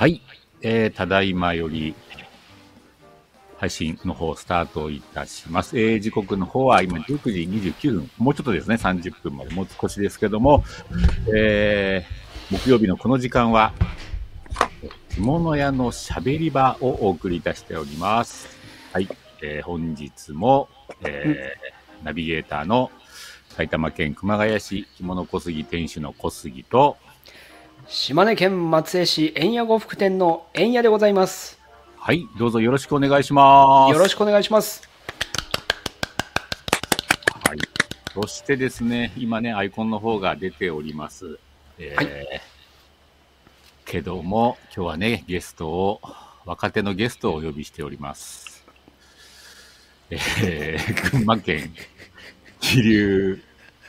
はい。えー、ただいまより、配信の方スタートいたします。えー、時刻の方は今19時29分、もうちょっとですね、30分まで、もう少しですけども、えー、木曜日のこの時間は、着物屋のしゃべり場をお送りいたしております。はい。えー、本日も、えー、ナビゲーターの埼玉県熊谷市着物小杉店主の小杉と、島根県松江市円屋呉服店の円屋でございます。はい、どうぞよろしくお願いします。よろしくお願いします。はい。そしてですね、今ね、アイコンの方が出ております。えーはいけども、今日はね、ゲストを、若手のゲストをお呼びしております。えー、群馬県桐生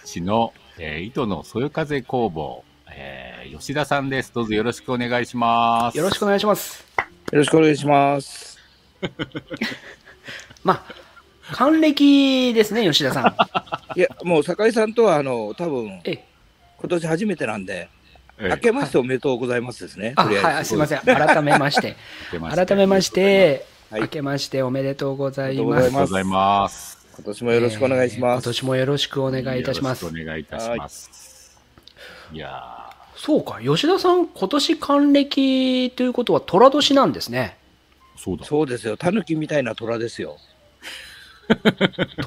市の、えー糸のそよ風工房、えー吉田さんです。どうぞよろしくお願いします。よろしくお願いします。よろしくお願いします。まあ、還暦ですね、吉田さん。いや、もう酒井さんとは、あの、多分え、今年初めてなんで、えー明けましておめでとうございますですね。あ、とりあはい、すいません。改めまして。改めまして、はい明けましておめでとうございおめます。ありがとうございます。今年もよろしくお願いします。えー今年もよろしくお願いいたしますよろ。しくお願いいたします。いやそうか、吉田さん、今年還暦ということは寅年なんですね。ー、そうだ。そうですよ。タヌキみたいな虎ですよ。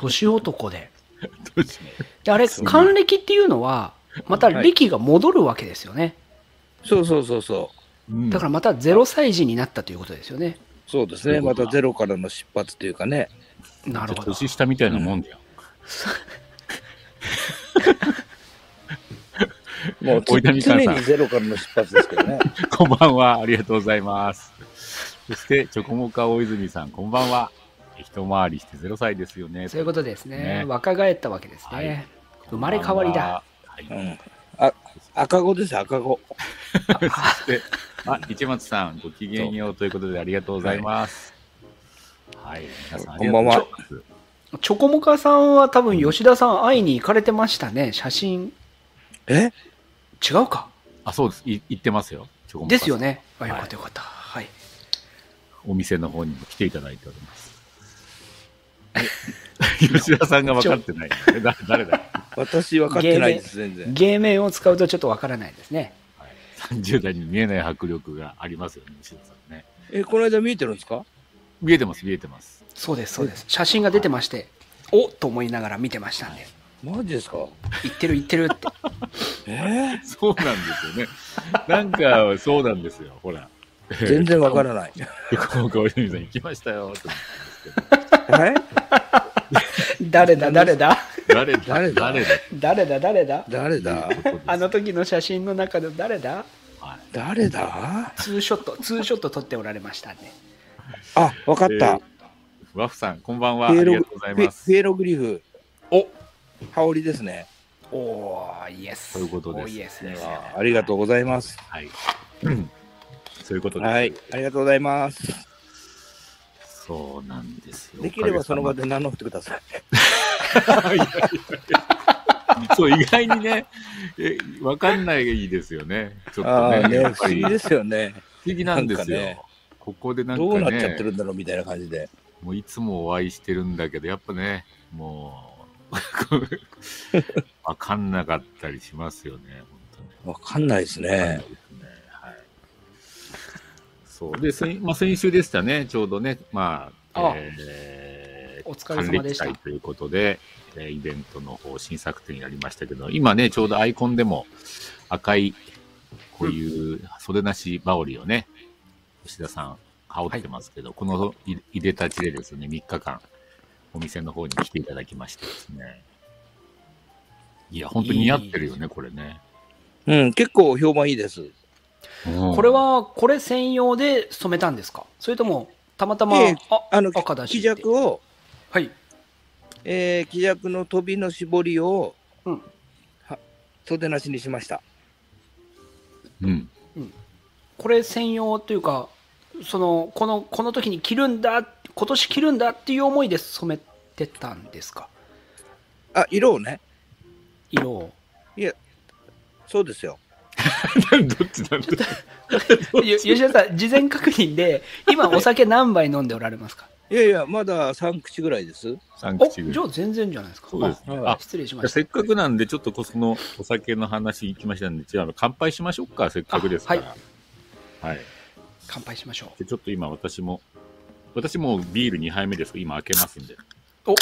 年男で。であれ、還暦っていうのは、また歴が戻るわけですよね。そうそうそうそううんだからまた0歳児になったということですよね。う。そうですね。またゼロからの出発というかね。なるほど。年下みたいなもんだよ。もうつ大谷さん常にゼロからの出発ですけどね。こんばんは。ありがとうございます。そして、チョコモカ大泉さん、こんばんは。一回りして0歳ですよね。そういうことですね。ね若返ったわけですね。はい生まれ変わりだ。はい。うん。あ、赤子ですよ、赤子。そして、あ、市松さん、ごきげんようということでありがとうございます。はい。皆さん、ありがとうございます。チョコモカさんは多分吉田さん会いに行かれてましたね。写真。え？違うかあ、そうです。い言ってますよ。ですよ。ね。あ、はいよかったよかった。はい。お店の方にも来ていただいております。吉田さんが分かってない。えだ誰だ私分かってないです、全然。芸名を使うとちょっとわからないですね。はい30代に見えない迫力がありますよね、吉田さんね。え、この間見えてるんですか？見えてます、見えてます。そうです、そうです。写真が出てまして、おっと思いながら見てましたんで、マジですか？言ってる言ってるって。え？そうなんですよね。なんか、そうなんですよ、ほら。ー全然わからない。横岡大泉さん行きましたよ、え？誰だ、誰だ？誰だ？誰だ？誰だ？誰だ、誰だ？誰だ？あの時の写真の中で誰だ？はい誰だ？ツーショット、ツーショット撮っておられましたんで。あ、わかった。ワフさん、こんばんは。ありがとうございます。フェフェログリフ、お羽織ですね。おー、イエス。そういうことですおイエスです。あありがとうございます。はい。う んそういうことです。はい、ありがとうございます。そうなんですよ。できればその場で。で名乗ってください。そう、意外にね、え、わかんないですよね。ちょっとね。ああね、やっぱり不思議ですよね。不思議なんですよ。ここでなんかね、どうなっちゃってるんだろうみたいな感じで。もういつもお会いしてるんだけど、やっぱね、もう、わかんなかったりしますよね、本わかんないです当に。わかんないねで。すねはい。そう。で、先まあ、先週でしたね、ちょうどね、まあ、あえー、お疲れ様でした還暦祭ということで、えーイベントの方、新作展やりましたけど、今ね、ちょうどアイコンでも赤い、こういう袖なし羽織をね、吉田さん、羽織ってますけど、このいいでたちでですね、3日間、お店の方に来ていただきましてですね。いや、本当に似合ってるよね、これね。うん、結構評判いいです。うんこれは、これ専用で染めたんですか？それとも、たまたま、ええああの、赤だし木尺を、はい。えー、木尺の飛びの絞りを、うんは袖なしにしました。うん。これ専用というか、その、この、この時に着るんだ、今年着るんだっていう思いで染めてたんですか？あ、色をね。色を。そうですよ。どっちなんだ？ゆ吉田さん、事前確認で、今お酒何杯飲んでおられますか？いやいや、まだ3口ぐらいです。?3 お口ぐらい。じゃあ全然じゃないですか。そうですね。ああ、失礼しました。せっかくなんで、ちょっとこそのお酒の話行きましたんで、じゃあ乾杯しましょうか、せっかくですから。はい。乾杯しましょでちょっと今私も、私もうビール2杯目です今開けますんで。う。お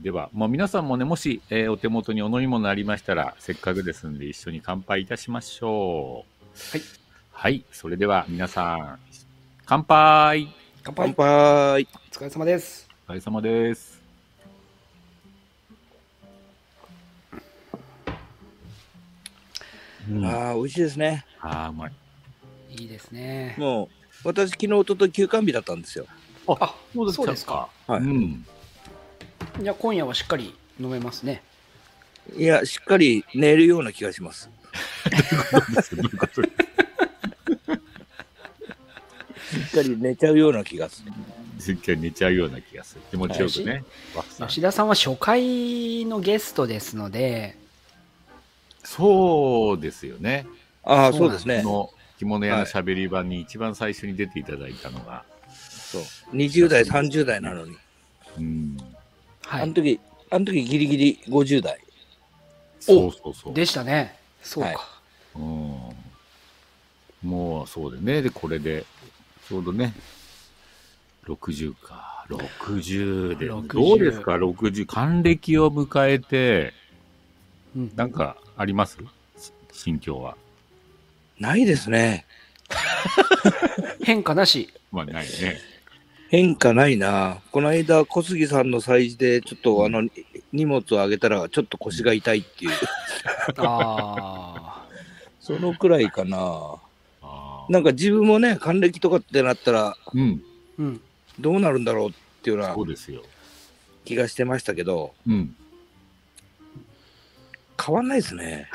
では、まあ、皆さんもね、もし、えーお手元にお飲み物ありましたら、せっかくですんで、一緒に乾杯いたしましょう。はい。はい。それでは、皆さん、乾杯乾杯乾杯。お疲れ様です。お疲れ様です。うん、あああ、美味しいですね。あー、うまい。いいですね。もう、私、昨日、おととい休館日だったんですよ。あ、そうですか。はいうん。じゃあ今夜はしっかり飲めますね。いや、しっかり寝るような気がします。どういうことしっかり寝ちゃうような気がする。すっかり寝ちゃうような気がする。気持ちよくね。吉田さんは初回のゲストですので、そうですよね。ああ、そうですね。この着物屋のしゃべり場に一番最初に出ていただいたのが、そう。20代、30代なのに。うん。はい。あの時、あの時ギリギリ50代。そうそうそう。でしたね。そうか。はいうん。もうそうでね。で、これで、ちょうどね、60か。60で。60どうですか ?60。還暦を迎えて、うんなんかあります？し心境は。ないですね。変化なし。まあ、ないね。変化ないな。この間、小杉さんの催事で、ちょっとあの、荷物をあげたら、ちょっと腰が痛いっていう。あそのくらいかな。なんか自分もね、還暦とかってなったら、うん。あ。うん。どうなるんだろうっていうようなそうですよ。気がしてましたけど、うん。変わんないですね。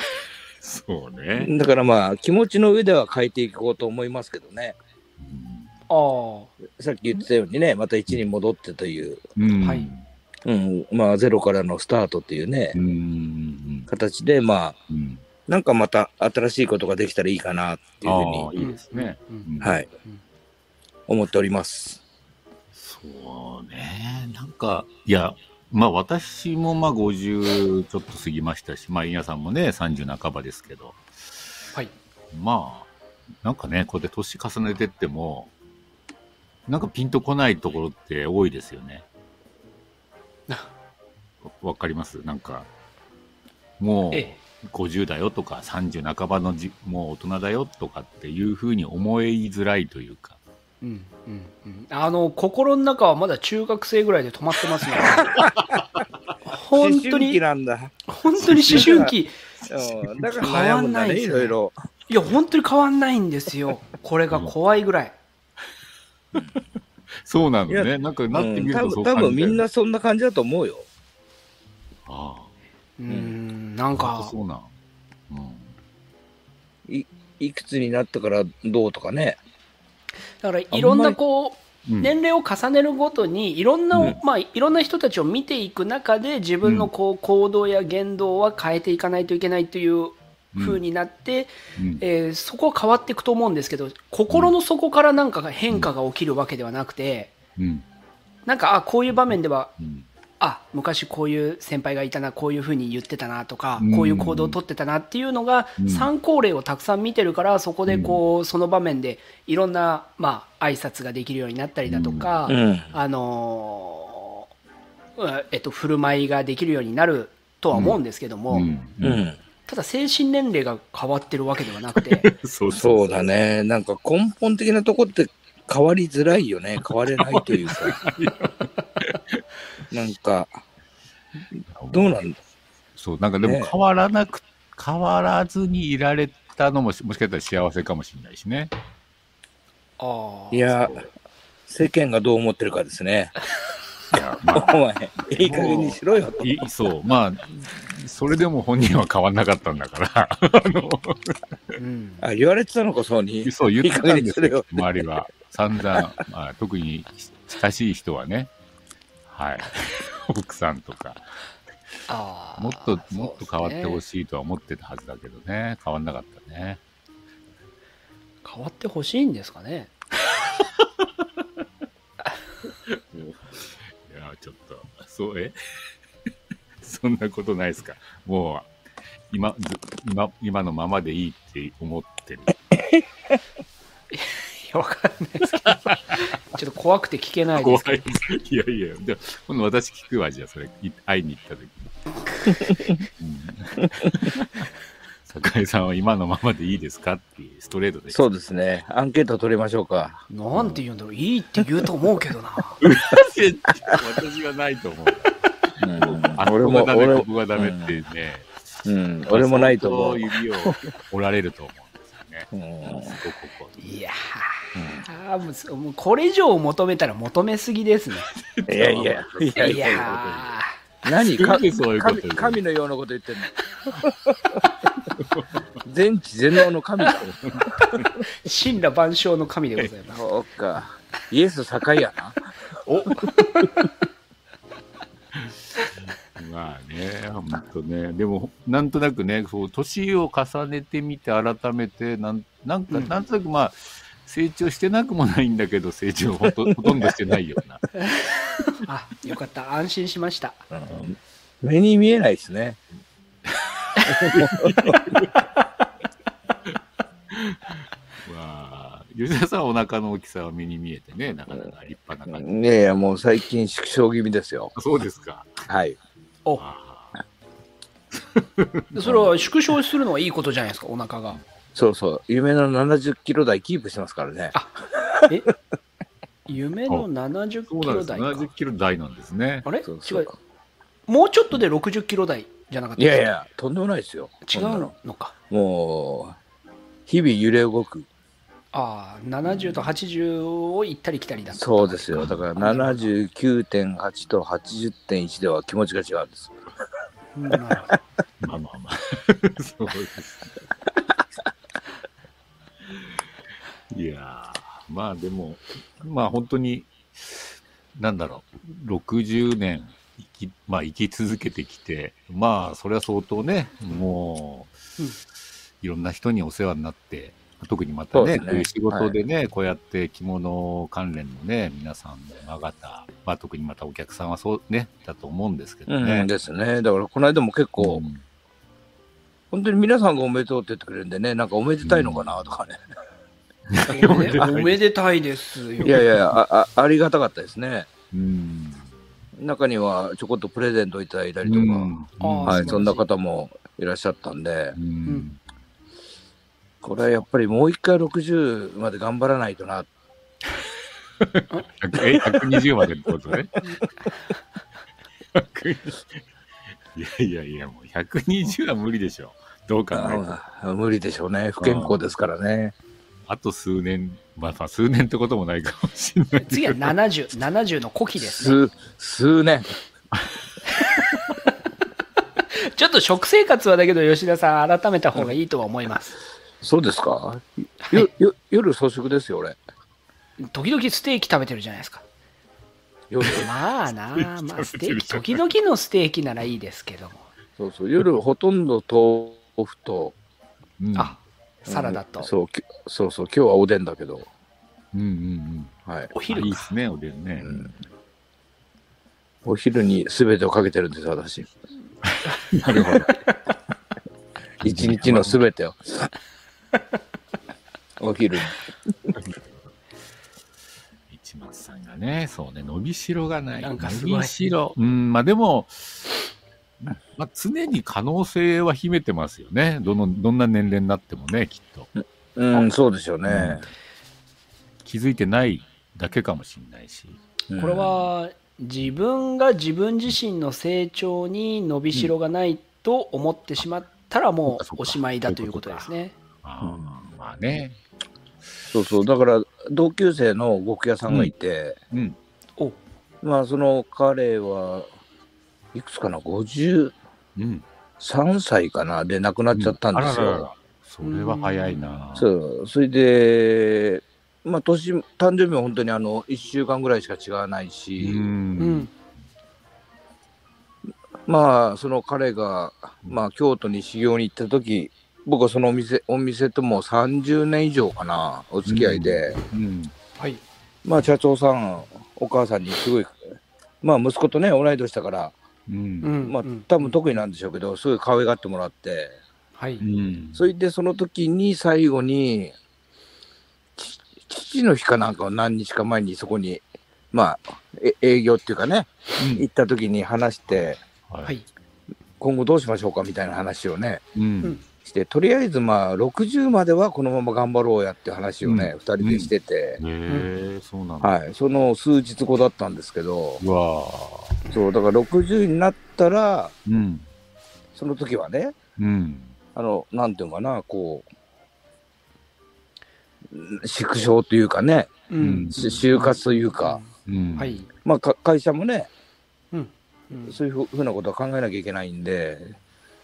そうね。だからまあ、気持ちの上では変えていこうと思いますけどね。うんあさっき言ってたようにね、また1に戻ってという、うん。はいうん、まあ、ゼロからのスタートっていうねう、ん。形で、まあ、うん。なんかまた新しいことができたらいいかなっていうふうああ、に、いいですね。はいうん、思っております。そうね。なんか、いや、まあ私もまあ50ちょっと過ぎましたし、まあ皆さんもね、30半ばですけど、はい。まあ、なんかね、こうやって年重ねてっても、なんかピンとこないところって多いですよね。わわかります？なんか、もうええ。50だよとか30半ばのじもう大人だよとかっていうふうに思いづらいというか。うんうんうん、あの心の中はまだ中学生ぐらいで止まってますね。本当思春期に、なんだ。本当に思春期。うんだから変わんないですよいろいろ。いや、本当に変わんないんですよ。これが怖いぐらい。そうなのね。なんかなってみる多とそう分多分みんなそんな感じだと思うよ。ああ。うーん、なんか、そうなん。うん。いくつになったからどうとかね。だからいろんなこう、うん。年齢を重ねるごとにいろんな、うん。まあ、いろんな人たちを見ていく中で自分のこう行動や言動は変えていかないといけないという風になって、うん。えーそこは変わっていくと思うんですけど心の底からなんかが変化が起きるわけではなくてうん。なんかあこういう場面ではうん。あ昔こういう先輩がいたなこういう風に言ってたなとか、うんこういう行動をとってたなっていうのがうん参考例をたくさん見てるからそこでこうその場面でいろんなまあ挨拶ができるようになったりだとか、うん。あのえっと、振る舞いができるようになるとは思うんですけども、うん。うん。ただ精神年齢が変わってるわけではなくて そうそうだね。なんか根本的なとこって変わりづらいよね。変われないというか。なんか、どうなん？そう、なんかでもね変わらなく、変わらずにいられたのもし、もしかしたら幸せかもしれないしね。あーいや、世間がどう思ってるかですね。いや、まあ、お前、いい加減にしろよと。いそう、まあ、それでも本人は変わんなかったんだから、あの、うん。あ、言われてたのか、そうに。そう言ってたんですよいい加減にするよ、周りは。散々、まあ、特に親しい人はね、はい。奥さんとか、ああ。もっと、もっと変わってほい。しいとは思ってたはずだけどね、変わんなかったね。変わってほしいんですかね。いや、ちょっと、そう、え？そんなことないですか？もう、今、ず今、今のままでいいって思ってる。いや、わかんないですけど。ちょっと怖くて聞けないで怖すけいです。いやいや、で今度私聞くわ、じゃあ、それ、い会いに行った時に。うん酒井さんは今のままでいいですかっていうストレートで。そうですね。アンケート取りましょうか。ど。なんて言うんだろう。いいって言うと思うけどな。私はないと思う。うんあ、俺も、ダメ、俺ここがダメってね。うん、俺もないと思う。指を折られると思うんですよね。うんこここいやー、もうそもうこれ以上求めたら求めすぎですね。いやいや、いやいいや、や何か？なんでそういうこと神神のようなこと言ってんの。全知全能の神だ。ー、神羅万象の神でございます。そうか。イエス境やな。まあね、本当ね。でも、なんとなくね、そう、年を重ねてみて、改めて、なん、なんか、うんなんとなくまあ、成長してなくもないんだけど、成長ほとほとんどしてないような。あ、よかった。安心しました。目に見えないですね。まあ、吉田さんはお腹の大きさは目に見えてね、なかなか立派な感じ。いやいや、もう最近縮小気味ですよ。そうですか。はい。おあそれは縮小するのはいいことじゃないですか、お腹が。そうそう。夢の70キロ台キープしてますからね。え？夢の70そうなんです。キロ台か。70キロ台なんですね。あれ？そうそう違う。もうちょっとで60キロ台じゃなかったいやいや、とんでもないですよ。違うのか。もう、日々揺れ動く。ああ、70と80を行ったり来たりだった。そうですよ。だから79.8と80.1では気持ちが違うんです。うんなるほど まあまあまあ。そうです。いやー、まあでも、まあ本当に、なんだろう、60年生き、まあ生き続けてきて、まあそれは相当ね、もう、うんいろんな人にお世話になって、特にまたね、そうねこういう仕事でね、こうやって着物関連のね、皆さんの方、まあ特にまたお客さんはそうね、だと思うんですけどね。うんですね。だからこの間も結構、うん本当に皆さんがおめでとうって言ってくれるんでね、なんかおめでたいのかなとかね。おめで おめでたいですよ。いやいやああ、ありがたかったですね。うん。中にはちょこっとプレゼントいただいたりとか、うんはい、そんな方もいらっしゃったんでう、んこれはやっぱりもう一回60まで頑張らないとな。え、120までってことね。100いやいやいや、もう120は無理でしょ。どう考えても。あ無理でしょうね。不健康ですからね。あと数年、まあまあ数年ってこともないかもしれない。次は70、70の古希ですね。数、数年。ちょっと食生活はだけど、吉田さん、改めた方がいいとは思います。そうですか、はいよよ夜粗食ですよ、俺。時々ステーキ食べてるじゃないですか。夜まあなあ、まあ、ステーキ、時々のステーキならいいですけども。そうそう夜ほとんど豆腐と、うんあ、サラダとうん。そうきそうそう、今日はおでんだけど、うんうんうん。はい、お昼かいいっすね、おでんね。うんお昼に全てをかけてるんです、私。なるほど。一日の全てを。お昼に。市松さんがね、そうね、伸びしろがない。なんかすごい伸びしろ。うん、まあでも、まあ、常に可能性は秘めてますよね。どの、どんな年齢になってもね、きっと。うん、そうですよね。気づいてないだけかもしれないし。うんこれ、は自分が自分自身の成長に伸びしろがないと思ってしまったらもうおしまいだということですね。あーまあね。そうそう、だから同級生の呉屋さんがいて、うん。おまあその彼はいくつかな、53うん。歳かな、で亡くなっちゃったんですよ。あらららそれは早いな。そう、それで、まあ年、誕生日も本当にあの、1週間ぐらいしか違わないし、う。うんんまあその彼が、まあ京都に修行に行った時、僕はそのお店、お店とも30年以上かな、お付き合いで、うん。はいまあ社長さん、お母さんにすごい、まあ息子とね、同い年だから、う。うん。んまあうん。多分得意なんでしょうけど、すごい可愛がってもらって、はい。うん。それでその時に最後に、ち父の日かなんかを何日か前にそこに、まあ、え営業っていうかね、行った時に話して、は。はい。い。今後どうしましょうかみたいな話をね、うん。して、とりあえずまあ、60まではこのまま頑張ろうやって話をね、うん。二人でしてて、へえ、そうなんだ。はい、その数日後だったんですけど、うわそう、だから60になったら、うん。その時はね、うん。あの、なんていうのかな、こう、縮小というかね、うん。し就活というか、うん。はい。まあ、か会社もね、うん。うん。そういうふうなことは考えなきゃいけないんで、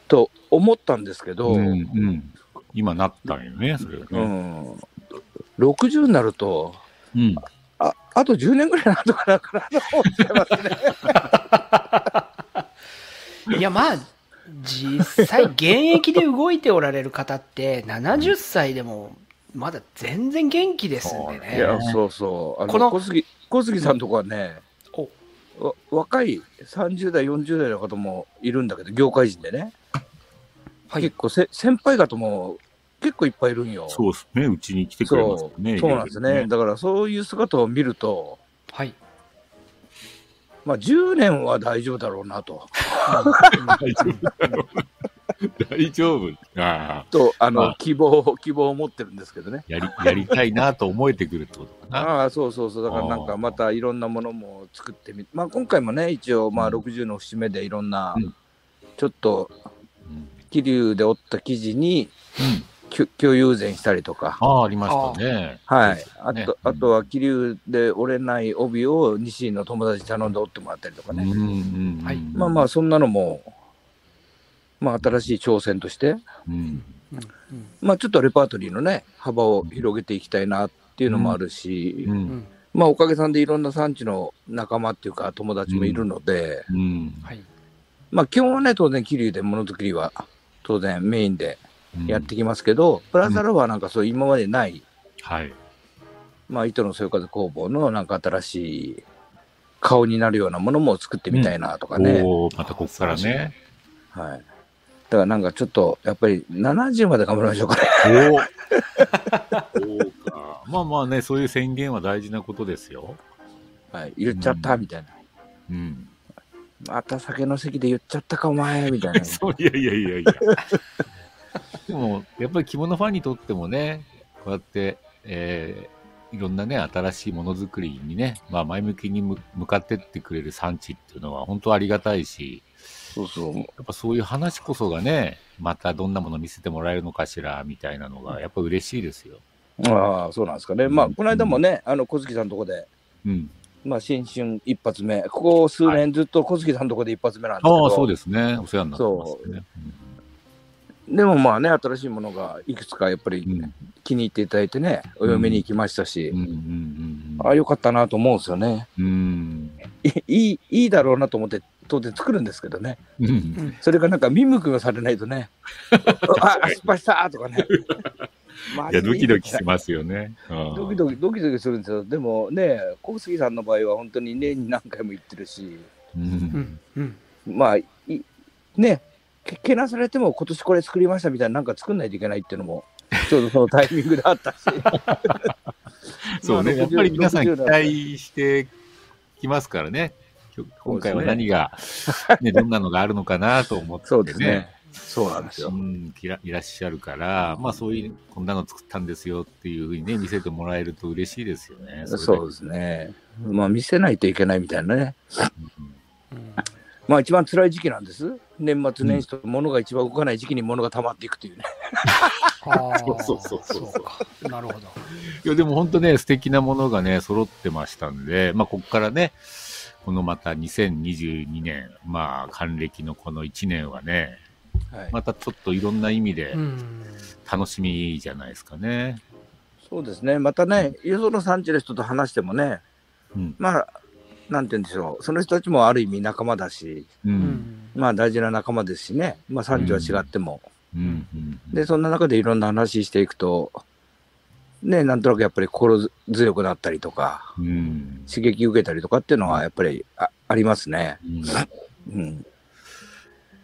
と思ったんですけど、う。うんんうん。今なったんよね、それはね。60になると、うん。ああと10年ぐらいなんとかなかなと思っちゃいますね。いやまあ実際現役で動いておられる方って70歳でもまだ全然元気ですんでいねや、そうそう。あこのの小杉小杉さんとこはね、若い30代、40代の方もいるんだけど、業界人でね、はい結構せ先輩方も結構いっぱいいるんよ。そうですね。うちに来てくれますそうね。そうなんですね。だからそういう姿を見ると、はいまあ10年は大丈夫だろうなと。大丈夫だろうな。大丈夫。ああ。と、あの、まあ希望、希望を持ってるんですけどね。やり、やりたいなと思えてくるってことかな。ああ、そうそうそう。だからなんかまたいろんなものも作ってみまあ今回もね、一応まあうん60の節目でいろんなうん、ちょっとうん。桐生で折った生地にうん。きゅ共有膳したりとか。ああ、ありましたね。はい。あねと、あとは桐生で折れない帯を西井の友達に頼んで折ってもらったりとかね。うんうんうん。はいまあまあ、そんなのも、まあ新しい挑戦として、うん。うんまあちょっとレパートリーのね、幅を広げていきたいなっていうのもあるし、う。うんんまあおかげさんでいろんな産地の仲間っていうか友達もいるので、うん。はいまあ基本はね、当然桐生でものづくりは当然メインでやってきますけど、プラスアルファなんかそう今までない、はい。まあ糸のそよ風工房のなんか新しい顔になるようなものも作ってみたいなとかね。おおまたここからね。はい。だからなんかちょっと、やっぱり70まで頑張りましょうかね。お。まあまあね、そういう宣言は大事なことですよ。はい。言っちゃった、みたいな。うん。また酒の席で言っちゃったか、お前、みたいな。そう、いやいやいやいや。でも、やっぱり着物ファンにとってもね、こうやって、えーいろんなね、新しいものづくりにね、まあ前向きにむ向かってってくれる産地っていうのは本当ありがたいし、そうそう。やっぱそういう話こそがね、またどんなもの見せてもらえるのかしら、みたいなのが、やっぱ嬉しいですよ。ああ、そうなんですかね。まあ、この間もね、あの、小月さんのとこで、うん。まあ、新春一発目。ここ数年ずっと小月さんのとこで一発目なんですけど。ああ、そうですね。お世話になってますね。でもまあね、新しいものがいくつかやっぱりうん気に入っていただいてね、お嫁に行きましたし、うんうんうんああ、よかったなと思うんですよね。うん。いい、いいだろうなと思って、当然作るんですけどね。うん。それがなんか見向きもされないとね、あ、失敗したとかね。いや、ドキドキしますよね。うんドキドキ、ドキドキするんですよ。でもね、小杉さんの場合は本当に年に何回も行ってるし、う。うんまあ、いね、けけなされても今年これ作りましたみたいななんか作んないといけないっていうのも、ちょうどそのタイミングであったし。そうね。まあやっぱり皆さん期60待してきますからね。今回は何が、ね、どんなのがあるのかなと思って、ね。そうですね。そうなんですよう。ん、いらいらっしゃるから、まあそういう、こんなの作ったんですよっていうふうにね、見せてもらえると嬉しいですよね。そうですね。まあ見せないといけないみたいなね。まあ一番辛い時期なんです。年末年始と物が一番動かない時期に物が溜まっていくというね。ああ、そうそうそうそうそうか。なるほど。いや、でも本当ね、素敵なものがね、揃ってましたんで、まあ、ここからね、このまた2022年、まあ、還暦のこの1年はね、はいまたちょっといろんな意味でうん。楽しみじゃないですかね。そうですね。またね、よその産地の人と話してもね、うん。まあ、なんて言うんでしょう。その人たちもある意味仲間だし、う。うんん。まあ大事な仲間ですしね。まあ産地は違っても。うん。うん。で、そんな中でいろんな話していくと、ね、なんとなくやっぱり心強くなったりとか、うん。刺激受けたりとかっていうのはやっぱりあありますね。うんうん。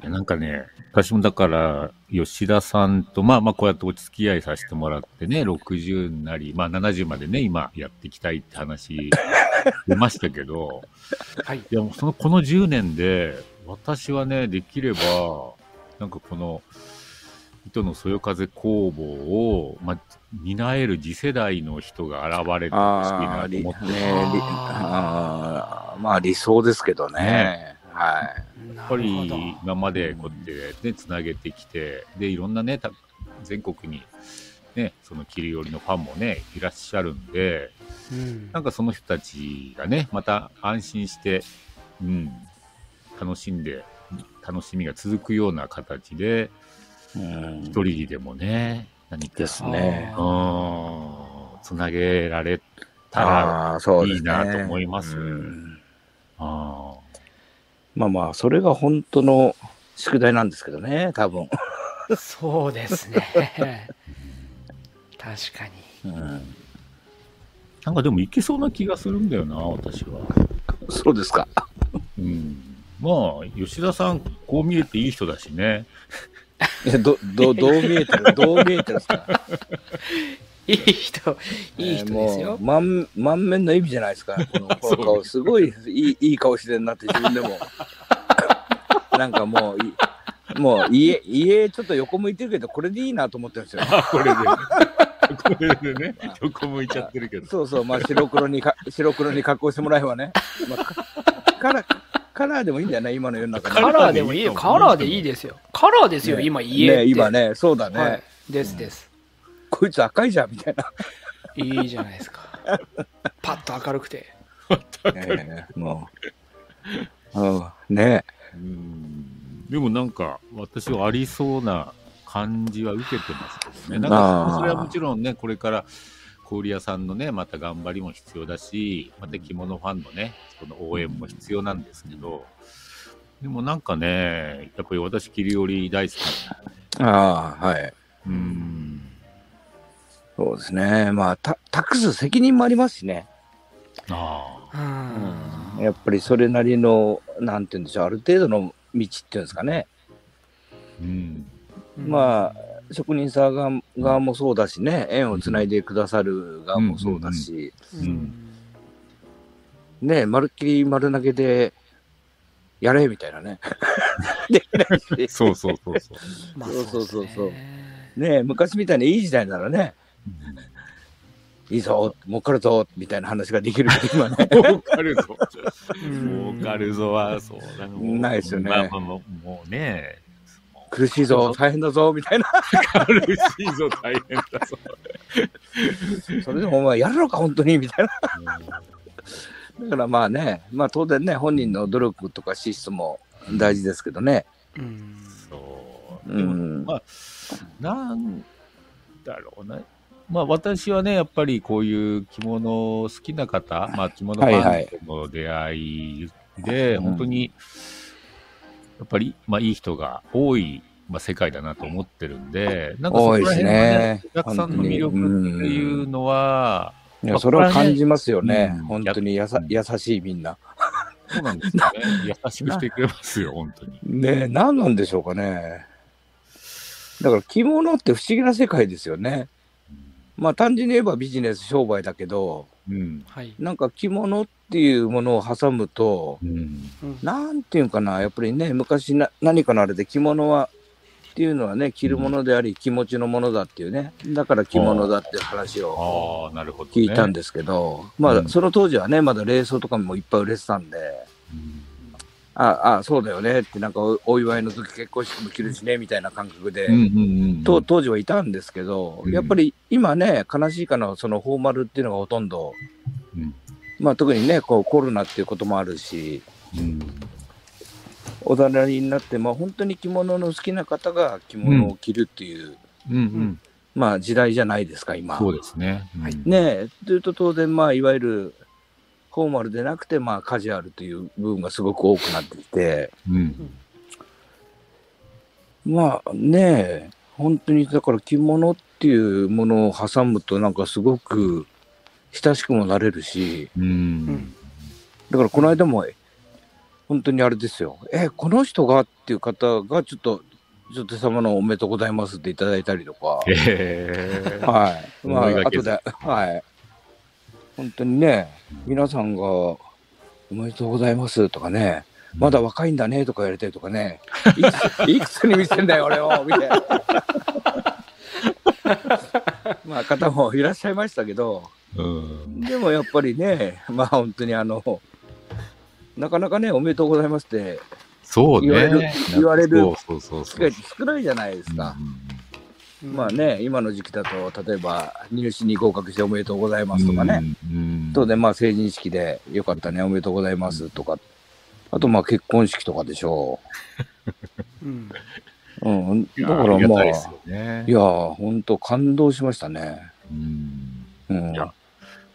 なんかね、私もだから、吉田さんと、まあまあこうやってお付き合いさせてもらってね、60になり、まあ70までね、今やっていきたいって話 出ましたけど、はい。いやその、この10年で、私はね、できれば、なんかこの、糸のそよ風工房を、まあ、担える次世代の人が現れてほしいああ、なと思って、りあーまあ理想ですけどね。ねはい。ややっぱり今までこうやってね、つなげてきて、で、いろんなね、た全国に、ね、その切り織りのファンもね、いらっしゃるんで、うんなんかその人たちがね、また安心して、うん、楽しんで、楽しみが続くような形で、うん一人でもね、何か、ですね。うん、つなげられたら。いいなと思いますうんあまあまあ、それが本当の宿題なんですけどね、多分。そうですね。確かに。うん、ーなんかでもいけそうな気がするんだよな、私は。そうですか。うん。まあ、吉田さん、こう見えていい人だしね。いやど、ど、どう見えてるどう見えてるんですか？いい人、いい人ですよえーもう。満満面の意味じゃないですか？このこの顔、すごいいいいい顔してるなって自分でも。なんかもうい、もう家、家ちょっと横向いてるけど、これでいいなと思ってるんですよ。これで、これでね、横向いちゃってるけど。そうそう、まあ白黒にか、白黒に加工してもらえばね。まあ、かカラー、カラーでもいいんだよね、今の世の中カラーでもいいよ。カラーでいいですよ。カラーですよ、ね今家って。ね、今ね、そうだね。はい。ですです。こいつ赤いじゃん、みたいな。いいじゃないですか。パッと明るくて。ええもう。うん、ねうん。でもなんか、私はありそうな感じは受けてますけどね。なんか、それはもちろんね、これから、氷屋さんのね、また頑張りも必要だし、また着物ファンのね、その応援も必要なんですけど、でもなんかね、やっぱり私、切り織り大好きなああ、はい。うん。そうですね。まあ、た託す責任もありますしね。ああ。うん。やっぱりそれなりの、なんて言うんでしょう、ある程度の道っていうんですかね。うん。まあ、職人さん側側もそうだしね、縁をつないでくださる側もそうだし、ううんん。ね、まるっきり丸投げで、やれみたいなね。できないし。そうそうそうそう。まあそうそうそうそうねね昔みたいにいい時代ならね、いいぞ、儲かるぞ、みたいな話ができるけど、今ね。儲かるぞ。うん儲かるぞは、そうだもうないですよねまあもうね、苦しいぞ、大変だぞ、みたいな。苦しいぞ、大変だぞ。それでもお前やるのか、本当に、みたいな。だからまあね、まあ当然ね、本人の努力とか資質も大事ですけどね。うんそう。うん。まあ、なんだろうな。まあ私はね、やっぱりこういう着物好きな方、まあ着物フはいはいァンとの出会いで、うん本当に、やっぱり、まあいい人が多い、まあ世界だなと思ってるんで、なんかそこら多いです辺のねね、お客さんの魅力っていうのは、いや、それは感じますよね。うん本当にやさ優しいみんな。そうなんですよね。優しくしてくれますよ、本当に。ねえ、何なんでしょうかね。だから着物って不思議な世界ですよね。まあ単純に言えばビジネス商売だけど、うん。はい。なんか着物っていうものを挟むと、うん。うんなんていうんかな、やっぱりね、昔な何かのあれで着物は、っていうのはね、着るものであり、気持ちのものだっていうね、だから着物だっていう話を。聞いたんですけど、まあ、うんその当時はね、まだ冷蔵とかもいっぱい売れてたんで、うんああ、そうだよねって、なんかおお祝いの時結婚式も着るしね、みたいな感覚で、当時はいたんですけど、うんやっぱり今ね、悲しいかのそのフォーマルっていうのがほとんど、うんまあ特にね、こうコロナっていうこともあるし、うん。おざなりになって、まあ本当に着物の好きな方が着物を着るっていう、うんうん。まあ時代じゃないですか、今。そうですね。はい。ねえ、というと当然、まあいわゆるフォーマルでなくて、まあカジュアルという部分がすごく多くなってきて、うん。まあねえ、本当にだから着物っていうものを挟むとなんかすごく親しくもなれるし、うん。だからこの間も本当にあれですよ、え、この人がっていう方がちょっと、ちょっと様のおめでとうございますっていただいたりとか、へえ。はい。まあ、後で、はい。本当にね、皆さんが、おめでとうございますとかね、まだ若いんだねとか言われたりとかね、いくつに見せんだよ、俺を、みたいな。まあ、方もいらっしゃいましたけど、うん。でもやっぱりね、まあ本当にあの、なかなかね、おめでとうございますって、そうね。言われる言われるそうそうそうそう。機会って少ないじゃないですか。うんまあね、今の時期だと、例えば入試に合格しておめでとうございますとかね、うん。当然まあ成人式でよかったね、おめでとうございますとか、あとまあ結婚式とかでしょうんう。うん、いやだからまあ、い。やー、本当感動しましたね。うん。うんい。や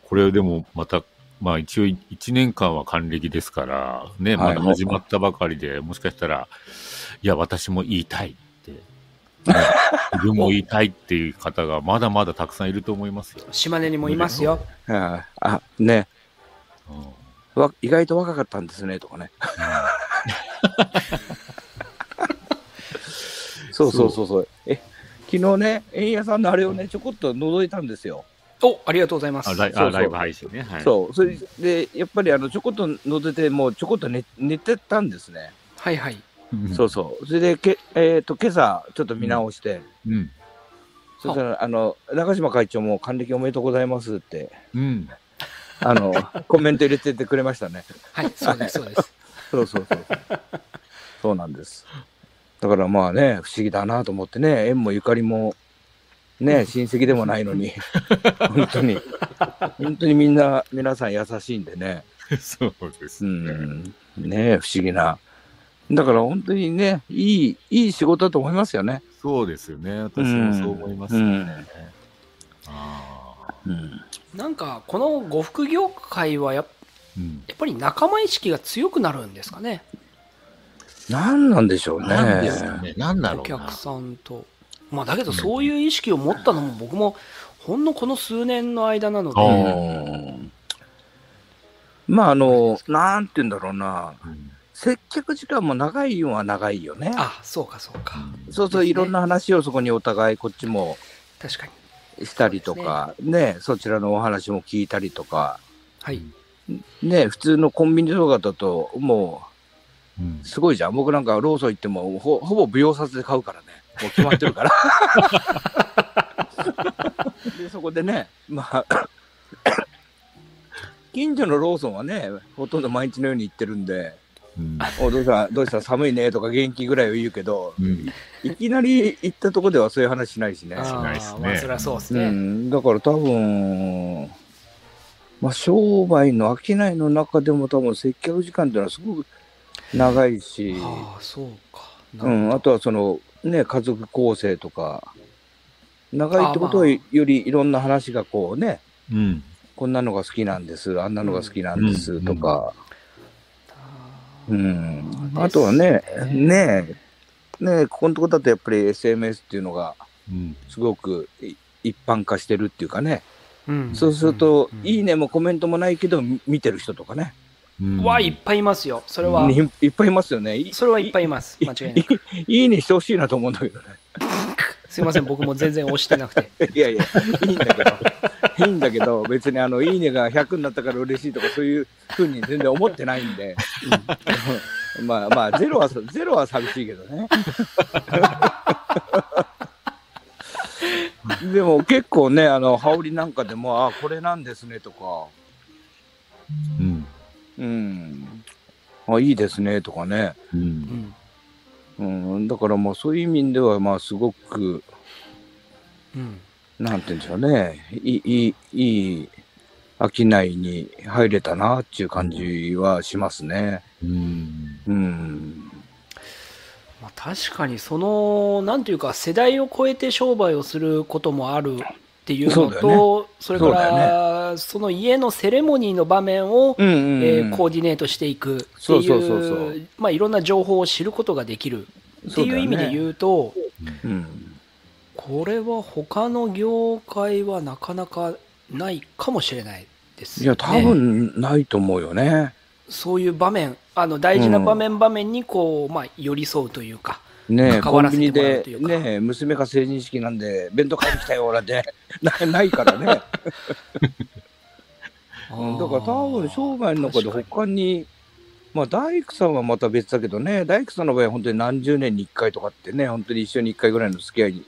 これでもまた、まあ一応1年間は還暦ですから、ね、はいまだ始まったばかりで、もしかしたら、いや、私も言いたい自分も言いたいっていう方がまだまだたくさんいると思いますよ。島根にもいますよ。ああ、ね、うんわ意外と若かったんですね、とかね。そうそうそうそう。え、昨日ね、円屋さんのあれをね、ちょこっと覗いたんですよ。お、ありがとうございますあ。ライそうそうあライブ配信ね。はい。そう。それで、やっぱりあの、ちょこっと覗いて、もうちょこっと寝寝てたんですね。はいはい。うんそうそう。それで、けえっ、と、今朝、ちょっと見直して、うん。そしたら、あの、中島会長も還暦おめでとうございますって、うん。あの、コメント入れててくれましたね。はい、そうです、そうです。そうそうそう。そうなんです。だからまあね、不思議だなと思ってね、縁もゆかりも、ね、親戚でもないのに、本当に、本当にみんな、皆さん優しいんでね、そうですうね。ん、ね、不思議な。だから本当にね、いい、いい仕事だと思いますよね。そうですよね。私もそう思いますようんね。ああ。うん。なんか、この呉服業界はやっうん。やっぱり仲間意識が強くなるんですかね。何なんでしょうね。なんですかね。なんだろおうな客。さんと。まあ、だけどそういう意識を持ったのも僕もほんのこの数年の間なのあで、うんまああの、なんて言うんだろうな、うん接客時間も長いのは長いよね。あ、そうかそうか。そうそう、ねいろんな話をそこにお互いこっちも確かに。したりとか、ねそちらのお話も聞いたりとか、はい。ね普通のコンビニとかだと、もうんう、すごいじゃん。僕なんかローソン行ってもほ、ほぼ舞踊札で買うからね。もう決まってるから。で、そこでね、まあ、近所のローソンはね、ほとんど毎日のように行ってるんで、うん。おどうした？どうした？寒いね。とか元気ぐらいは言うけど、うん。いきなり行ったとこではそういう話しないしね。あしないっすね。ーまあ、そりゃそうですうね。ん、だから多分、まあ、商売の商いの中でも多分接客時間っていうのはすごく長いし、ああ、そうか。うん、どあとはその、ね、家族構成とか、長いってことはよりいろんな話がこうね、うん。こんなのが好きなんです、あんなのが好きなんですとか、あーうん、あとはね、ねねここのとこだとやっぱり SMS っていうのがうん。すごくい一般化してるっていうかね、うんそうすると、うんいいねもコメントもないけど、み見てる人とかね、うんはいっぱいいますよ。それは、いいっぱいいますよね。いそれはいっぱいいます。間違いなく。いいねしてほしいなと思うんだけどね。すいません、僕も全然押してなくて。いやいや、いいんだけど、いいんだけど、別にあの、いいねが100になったから嬉しいとか、そういうふうに全然思ってないんで、まあまあ、ゼロは、ゼロは寂しいけどね。でも結構ね、あの、羽織なんかでも、あ、これなんですねとか、うん。うん。あ、いいですねとかね。う。うんんうん、だからまあそういう意味では、まあすごく、うんなんて言うんでしょうね、いい、いい、商いに入れたなっていう感じはしますね。うん。うん。まあ、確かにそのなんていうか世代を超えて商売をすることもあるっていうのとそ,、れからその家のセレモニーの場面を、うんうんうん、えーコーディネートしていくっていそうまあいろんな情報を知ることができるっていう意味で言うとうん。これは他の業界はなかなかないかもしれないです、ね、いや、多分ないと思うよね。そういう場面あの大事な場面、場面にこう、まあ、寄り添うというかねコンビニでねえ、娘が成人式なんで、弁当買いに来たよ、なんて、なないからね。うんだから多分商売の中で他に、まあ大工さんはまた別だけどね、大工さんの場合は本当に何十年に1回とかってね、本当に一緒に1回ぐらいの付き合いに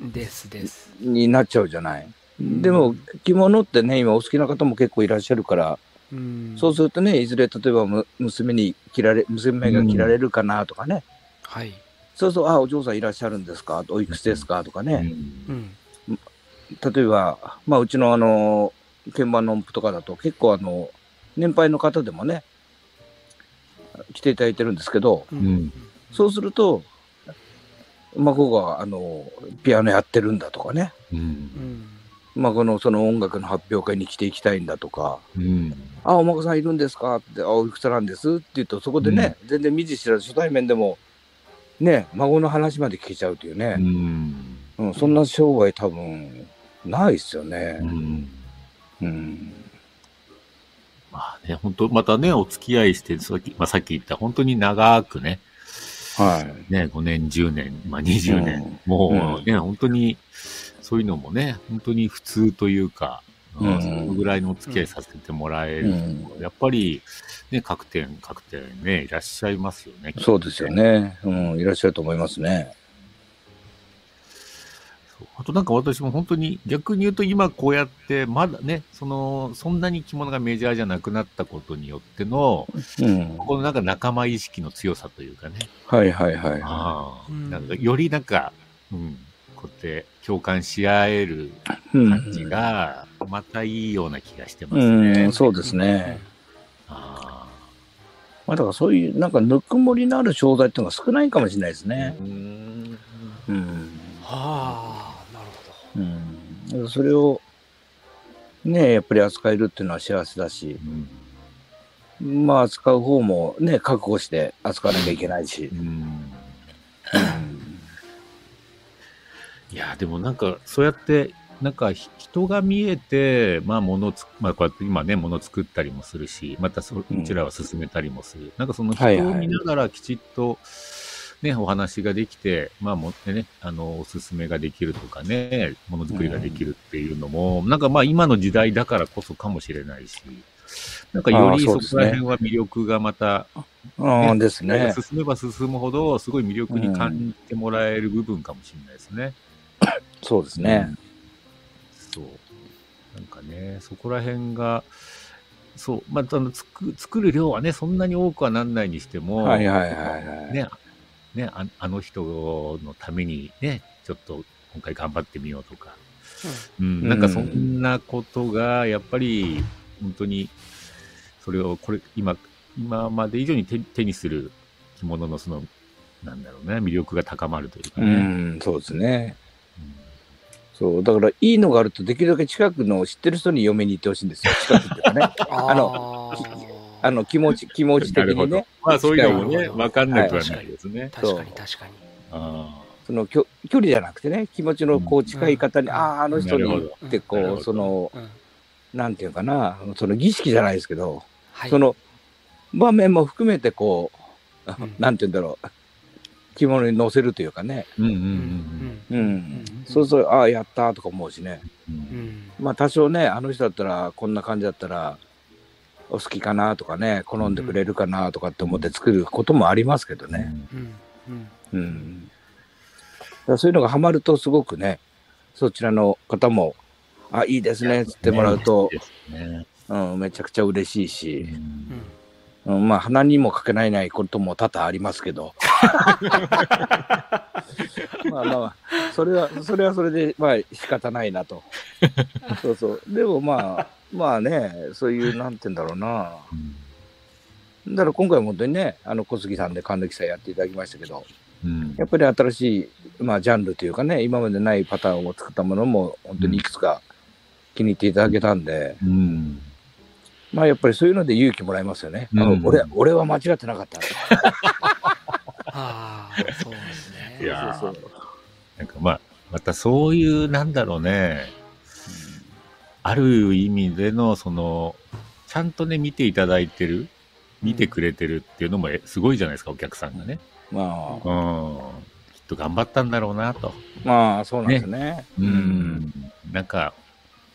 にですです。になっちゃうじゃない。ん。でも着物ってね、今お好きな方も結構いらっしゃるから、うん。そうするとね、いずれ例えばむ娘に着られ、娘が着られるかなとかね、はい、そうそう、あ、お嬢さんいらっしゃるんですか、おいくつですか？とかうね、例えば、まあうちのあの、鍵盤の音符とかだと結構あの、年配の方でもね、来ていただいてるんですけど、そうすると、孫があの、ピアノやってるんだとかね、うん。うん。孫のその音楽の発表会に来ていきたいんだとか、うん。あ、お孫さんいるんですか？って、あ、おいくつなんです？って言うと、そこでね、全然見ず知らず初対面でも、ね、孫の話まで聞けちゃうといううね、ん。うん、そんな商売多分、ないっすよね。う。ん。うん。まあね、本当またね、お付き合いして、さっき、まあ、さっき言った、本当に長くね、はい。ね、5年、10年、まあ、20年、もうね、本当に、そういうのもね、本当に普通というか、うんそのぐらいのお付き合いさせてもらえる、うんやっぱり、ね、各店、各店ね、いらっしゃいますよね。そうですよね。うん、いらっしゃると思いますね。そうあとなんか私も本当に逆に言うと今こうやってまだね、その、そんなに着物がメジャーじゃなくなったことによっての、うん。このなんか仲間意識の強さというかね。はいはいはい。あなんかよりなんか、うん、こうやって共感し合えるうん感じが、またいいような気がしてますうね。ん、そうですね。あまあだからそういう、なんかぬくもりのある商材っていうのが少ないかもしれないですあね。うんうん。はあなるほうん。それを、ね、やっぱり扱えるっていうのは幸せだし、うんまあ扱う方もね、覚悟して扱わなきゃいけないしう。んうんいや、でもなんか、そうやって、なんかひ人が見えて、まあ物つ、まあこうやって今ね、物作ったりもするし、またそうんうちらは進めたりもする。なんかその人はいはいを見ながらきちっと、ね、お話ができて、まあもってね、あの、おすすめができるとかね、ものづくりができるっていうのも、なんかまあ今の時代だからこそかもしれないし、なんかよりそこら辺は魅力がまた、うんですね。進めば進むほど、すごい魅力に感じてもらえる部分かもしれないですね。そうですね。そう。なんかね、そこら辺が、そう、まあ、あの作作る量はね、そんなに多くはなんないにしても、はいはいはいはい。ね、ねあ、あの人のためにね、ちょっと今回頑張ってみようとか、うん、なんかそんなことが、やっぱり、本当に、それを、これ、今、今まで以上に手手にする着物のその、なんだろうね、魅力が高まるというかうね。ん、そうですね。うんそう、だからいいのがあると、できるだけ近くの知ってる人に嫁に行ってほしいんですよ。近くっていうかね。ど あのああの、気持ち、気持ち的にね。。まあそういうのもね、わかんなくはないですね。確かに。確かにあその距距離じゃなくてね、気持ちのこう近い方に、うん。ああ、あの人にってこう、その、うん。なんていうかな、その儀式じゃないですけど、はい。その場面も含めてこう、うん。なんていうんだろう、着物に乗せるというかね。そうそう、ああ、やったーとか思うしね。うんまあ多少ね、あの人だったら、こんな感じだったら、お好きかなとかね、好んでくれるかなとかって思って作ることもありますけどね。うん。だそういうのがハマるとすごくね、そちらの方も、あ、いいですね、つってもらうと、ね。うん、めちゃくちゃ嬉しいし、うんうん、まあ鼻にもかけないないことも多々ありますけど まあまあまあそれはそれはそれでまあ仕方ないなと。そうそう。でもまあまあねそういうなんて言うんだろうな。うん。だから今回も本当にねあの小杉さんで還暦祭やっていただきましたけどうん。やっぱり新しい、まあ、ジャンルというかね今までないパターンを作ったものも本当にいくつか気に入っていただけたんで、うん。まあやっぱりそういうので勇気もらえますよね。あのうん俺俺は間違ってなかった。ああ、そうですね。いやーそうそうなんかまあ、またそういう、なんだろうね、ある意味での、その、ちゃんとね、見ていただいてる、見てくれてるっていうのもえすごいじゃないですか、お客さんがね。まあうん。きっと頑張ったんだろうなと。まあそうなんですね。うん。なんか、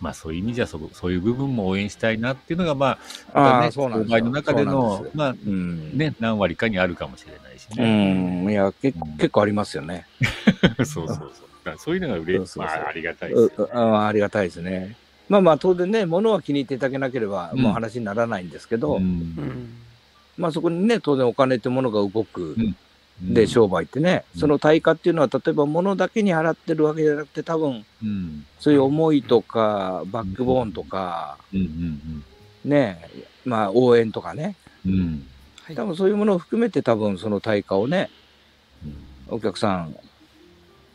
まあそういう意味じゃそ、そういう部分も応援したいなっていうのが、まあ、ああ、またね、そうなんですよ購買の中でのまあ、うん。ね、何割かにあるかもしれないしうね。ん。いや結構うん結構ありますよね。そうそうそう。そういうのがうれそうそうそうまあ、ありがたいですよね。うあありがたいですね。まあまあ当然ね物は気に入っていただけなければうんもう話にならないんですけど、うんうん。まあそこにね当然お金ってものが動く。うんで商売ってね、うん。その対価っていうのは例えば物だけに払ってるわけじゃなくて多分うん。そういう思いとかバックボーンとか、うん。うんねまあ応援とかね。多分そういうものを含めて多分その対価をねうん。お客さん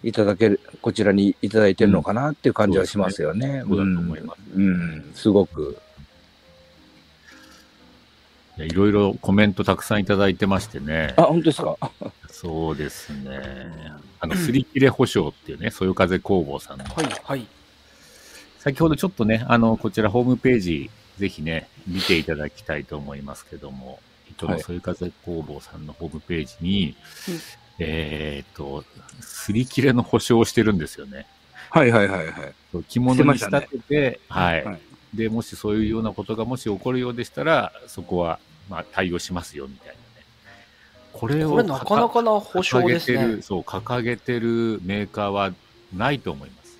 いただけるこちらにいただいてるのかなっていう感じはしますよね。そうだと思います。うん、うん。すごく。いろいろコメントたくさんいただいてましてね。あ本当ですか？そうですね。あの、すり切れ保証っていうね、そよ風工房さんの。はい、はい。先ほどちょっとね、あの、こちらホームページ、ぜひね、見ていただきたいと思いますけども、糸のそよ風工房さんのホームページに、うんえーっと、すり切れの保証をしてるんですよね。はいはいはいはい。着物に仕しててて、はい、はいで、もしそういうようなことがもし起こるようでしたら、そこは、まあ、対応しますよ、みたいなね。これをこれなかなかな保証ですね掲げてる、。そう、掲げてるメーカーはないと思います。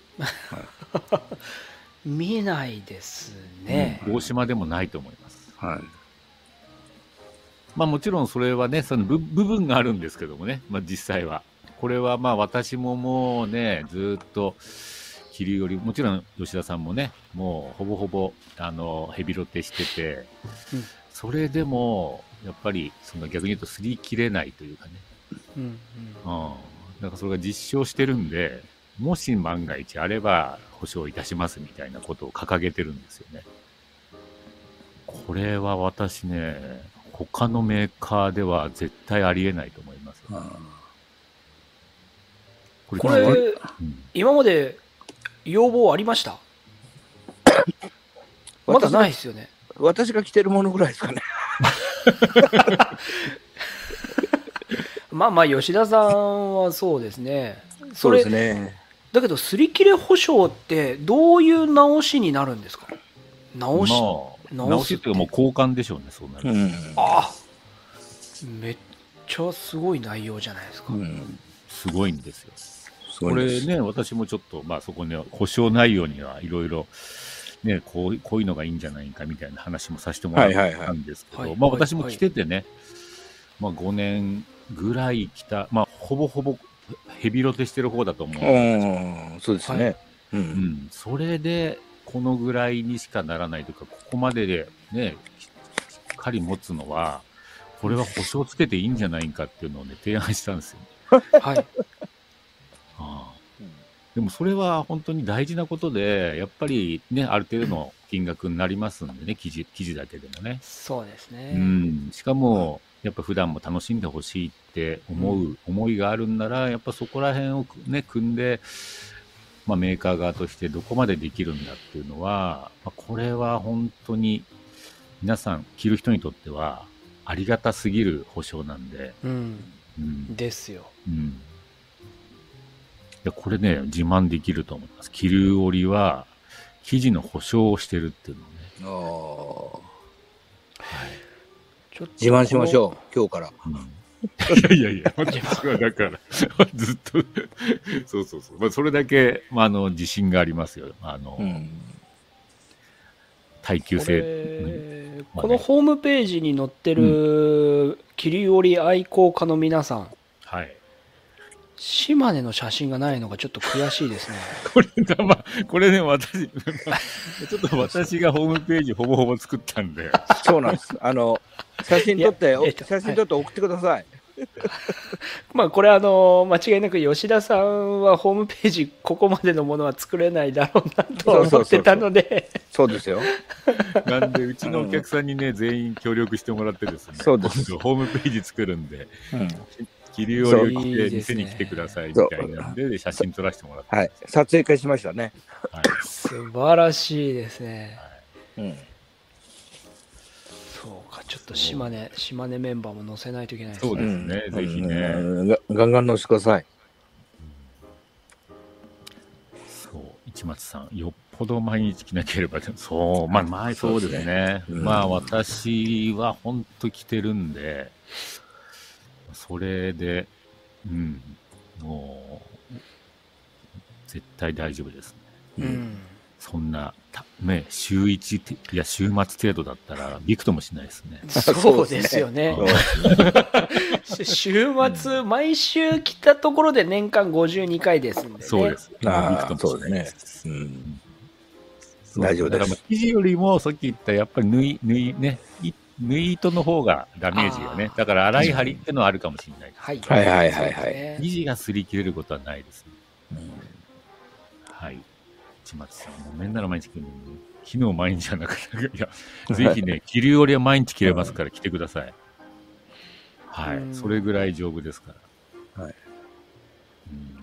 見ないですね。大島でもないと思います。はい。まあもちろんそれはね、その部部分があるんですけどもね、まあ実際は。これはまあ私ももうね、ずーっと、切りより、もちろん吉田さんもね、もうほぼほぼ、あの、ヘビロテしてて、うんそれでも、やっぱり、その逆に言うと、すり切れないというかね、うんうんうん。なんかそれが実証してるんで、もし万が一あれば保証いたしますみたいなことを掲げてるんですよね。これは私ね、他のメーカーでは絶対ありえないと思いますよ。ここれ、うん今まで要望ありました？まだないですよね。私が着てるものぐらいですかね。まあまあ、吉田さんはそうですね。そうですね。だけど、擦り切れ保証って、どういう直しになるんですか？直し、まあ、直しっていうかもう交換でしょうね、そうなると。うん。あめっちゃすごい内容じゃないですか。うん。すごいんですよ。これね、私もちょっと、まあそこね、保証内容にはいろいろ、ね、こうこういうのがいいんじゃないかみたいな話もさせてもらっはいはいはいたんですけど、はいまあ私も来ててね、まあ5年ぐらい来た、まあほぼほぼヘビロテしてる方だと思う。うん、そうですね。う。うんん、それで、このぐらいにしかならないというか、ここまででね、しっかり持つのは、これは保証つけていいんじゃないかっていうのをね、提案したんですよ。はい。ああでもそれは本当に大事なことで、やっぱりね、ある程度の金額になりますんでね、記事、記事だけでもね。そうですね。うん。しかも、やっぱ普段も楽しんでほしいって思う、思いがあるんなら、やっぱそこら辺をね、組んで、まあメーカー側としてどこまでできるんだっていうのは、まあ、これは本当に皆さん、着る人にとってはありがたすぎる保証なんで、うん。うん。ですよ。うん。いや、これね、自慢できると思います。着る織りは、生地の保証をしてるっていうのをね。ちょっと自慢しましょう、今日から。うん、いやいやいや、私はだから、ずっと、そうそうそう。まあ、それだけ、まあ、あの、自信がありますよ。あの、うん。耐久こ性。このホームページに載ってる切り織り愛好家の皆さん、はい。島根の写真がないのがちょっと悔しいですね。これが、まあ、これね、私、ちょっと私がホームページほぼほぼ作ったんで、そうなんです。あの、写真撮ってえっと、写真撮って送ってください。まあこれあの間違いなく吉田さんはホームページここまでのものは作れないだろうなとは思ってたのでそうですよ。なんで、うちのお客さんにね、全員協力してもらってですね、そうですホームページ作るんで、うん切り織りを着て店に来てくださいみたいなんで、で写真撮らせてもらって、はい。撮影会しましたね。はい素晴らしいですねうん。そうかちょっと島根島根メンバーも載せないといけないですそうねですね、ぜひね。うんがガンガン乗せてください。そう、市松さん、よっぽど毎日着なければ、そう、まあ、前そうですね。うんまあ、私は本当着てるんで、それで、うん、もう、絶対大丈夫ですね。うんそんな、たね、週一て、いや、週末程度だったら、びくともしないですね。そうですよね 週末毎週来たところで年間52回ですんでねそうです。びくともしないです。うん。大丈夫ですだからまあ生地よりも、さっき言った、やっぱり縫い、縫いね、い縫い糸の方がダメージがねだから、洗い張りってのはあるかもしれない。はいはいはいはいはい生地が擦り切れることはないですね。はい。市松さん、もうめんなら毎日着るのに、昨日毎日じゃなくて、いや、ぜひね、着るよりは毎日着れますから来てください。はい。うんそれぐらい丈夫ですから。はい。うん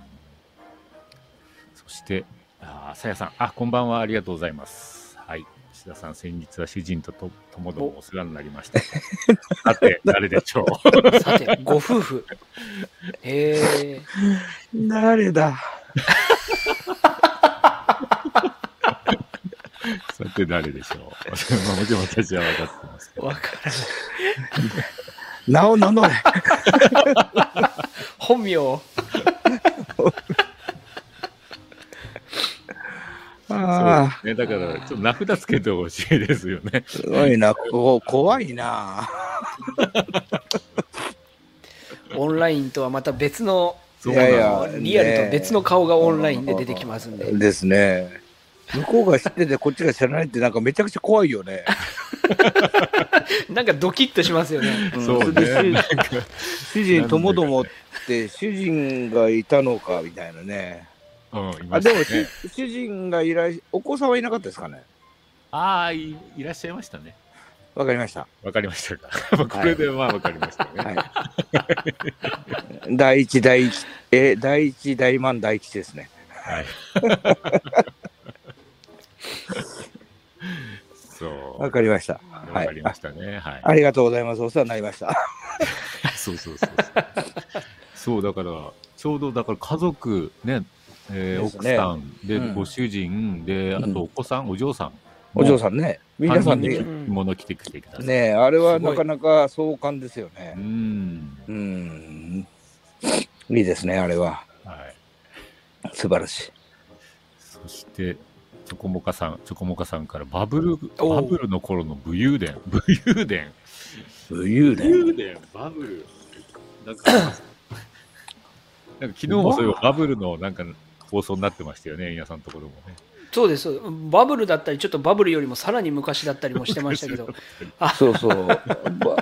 そして、あーさやさん、あ、こんばんは、ありがとうございます。はい。石田さん、先日は主人ととともどもお世話になりました。さて、誰でしょう？さてご夫婦へえ誰だ？さて、誰でしょう？まあもちろん私は分かってますけど。わからない 名を名乗れ本名ああ、ね、だから、ちょっと名札つけてほしいですよね。すごいな、ここ怖いな。オンラインとはまた別のいやいやリアルと別の顔がオンラインで出てきますんでですね。向こうが知っててこっちが知らないってなんかめちゃくちゃ怖いよね。なんかドキッとしますよねそうね。主人ともどもって主人がいたのかみたいなね。あ、でもし主人がいらい、お子さんはいなかったですかね？ああい、いらっしゃいましたね。わかりました。わかりましたか。まあこれでまあわかりましたね。はい。第一、第一、え、第一、大満、第一ですね。はい。そう。わかりました。はいわかり。ましたね。はい。ありがとうございます。お世話になりました。そうそうそうそう。そう、だから、ちょうどだから家族ね、えー奥さんで、うんご主人で、あうんとお子さん、お嬢さん。お嬢さんね。皆さんでで。ね着物着てきてください。ねあれはないかなか壮観ですようね。ん。うん。いいですね、あれは。はい。素晴らしい。そして、チョコモカさん、チョコモカさんからバブル、バブルの頃の武勇伝。武勇伝。武勇武勇伝、バブル。なんか、なんか昨日もそういうバブルのなんか放送になってましたよね、皆さんのところもね。そうですバブルだったりちょっとバブルよりもさらに昔だったりもしてましたけどそうそう。バ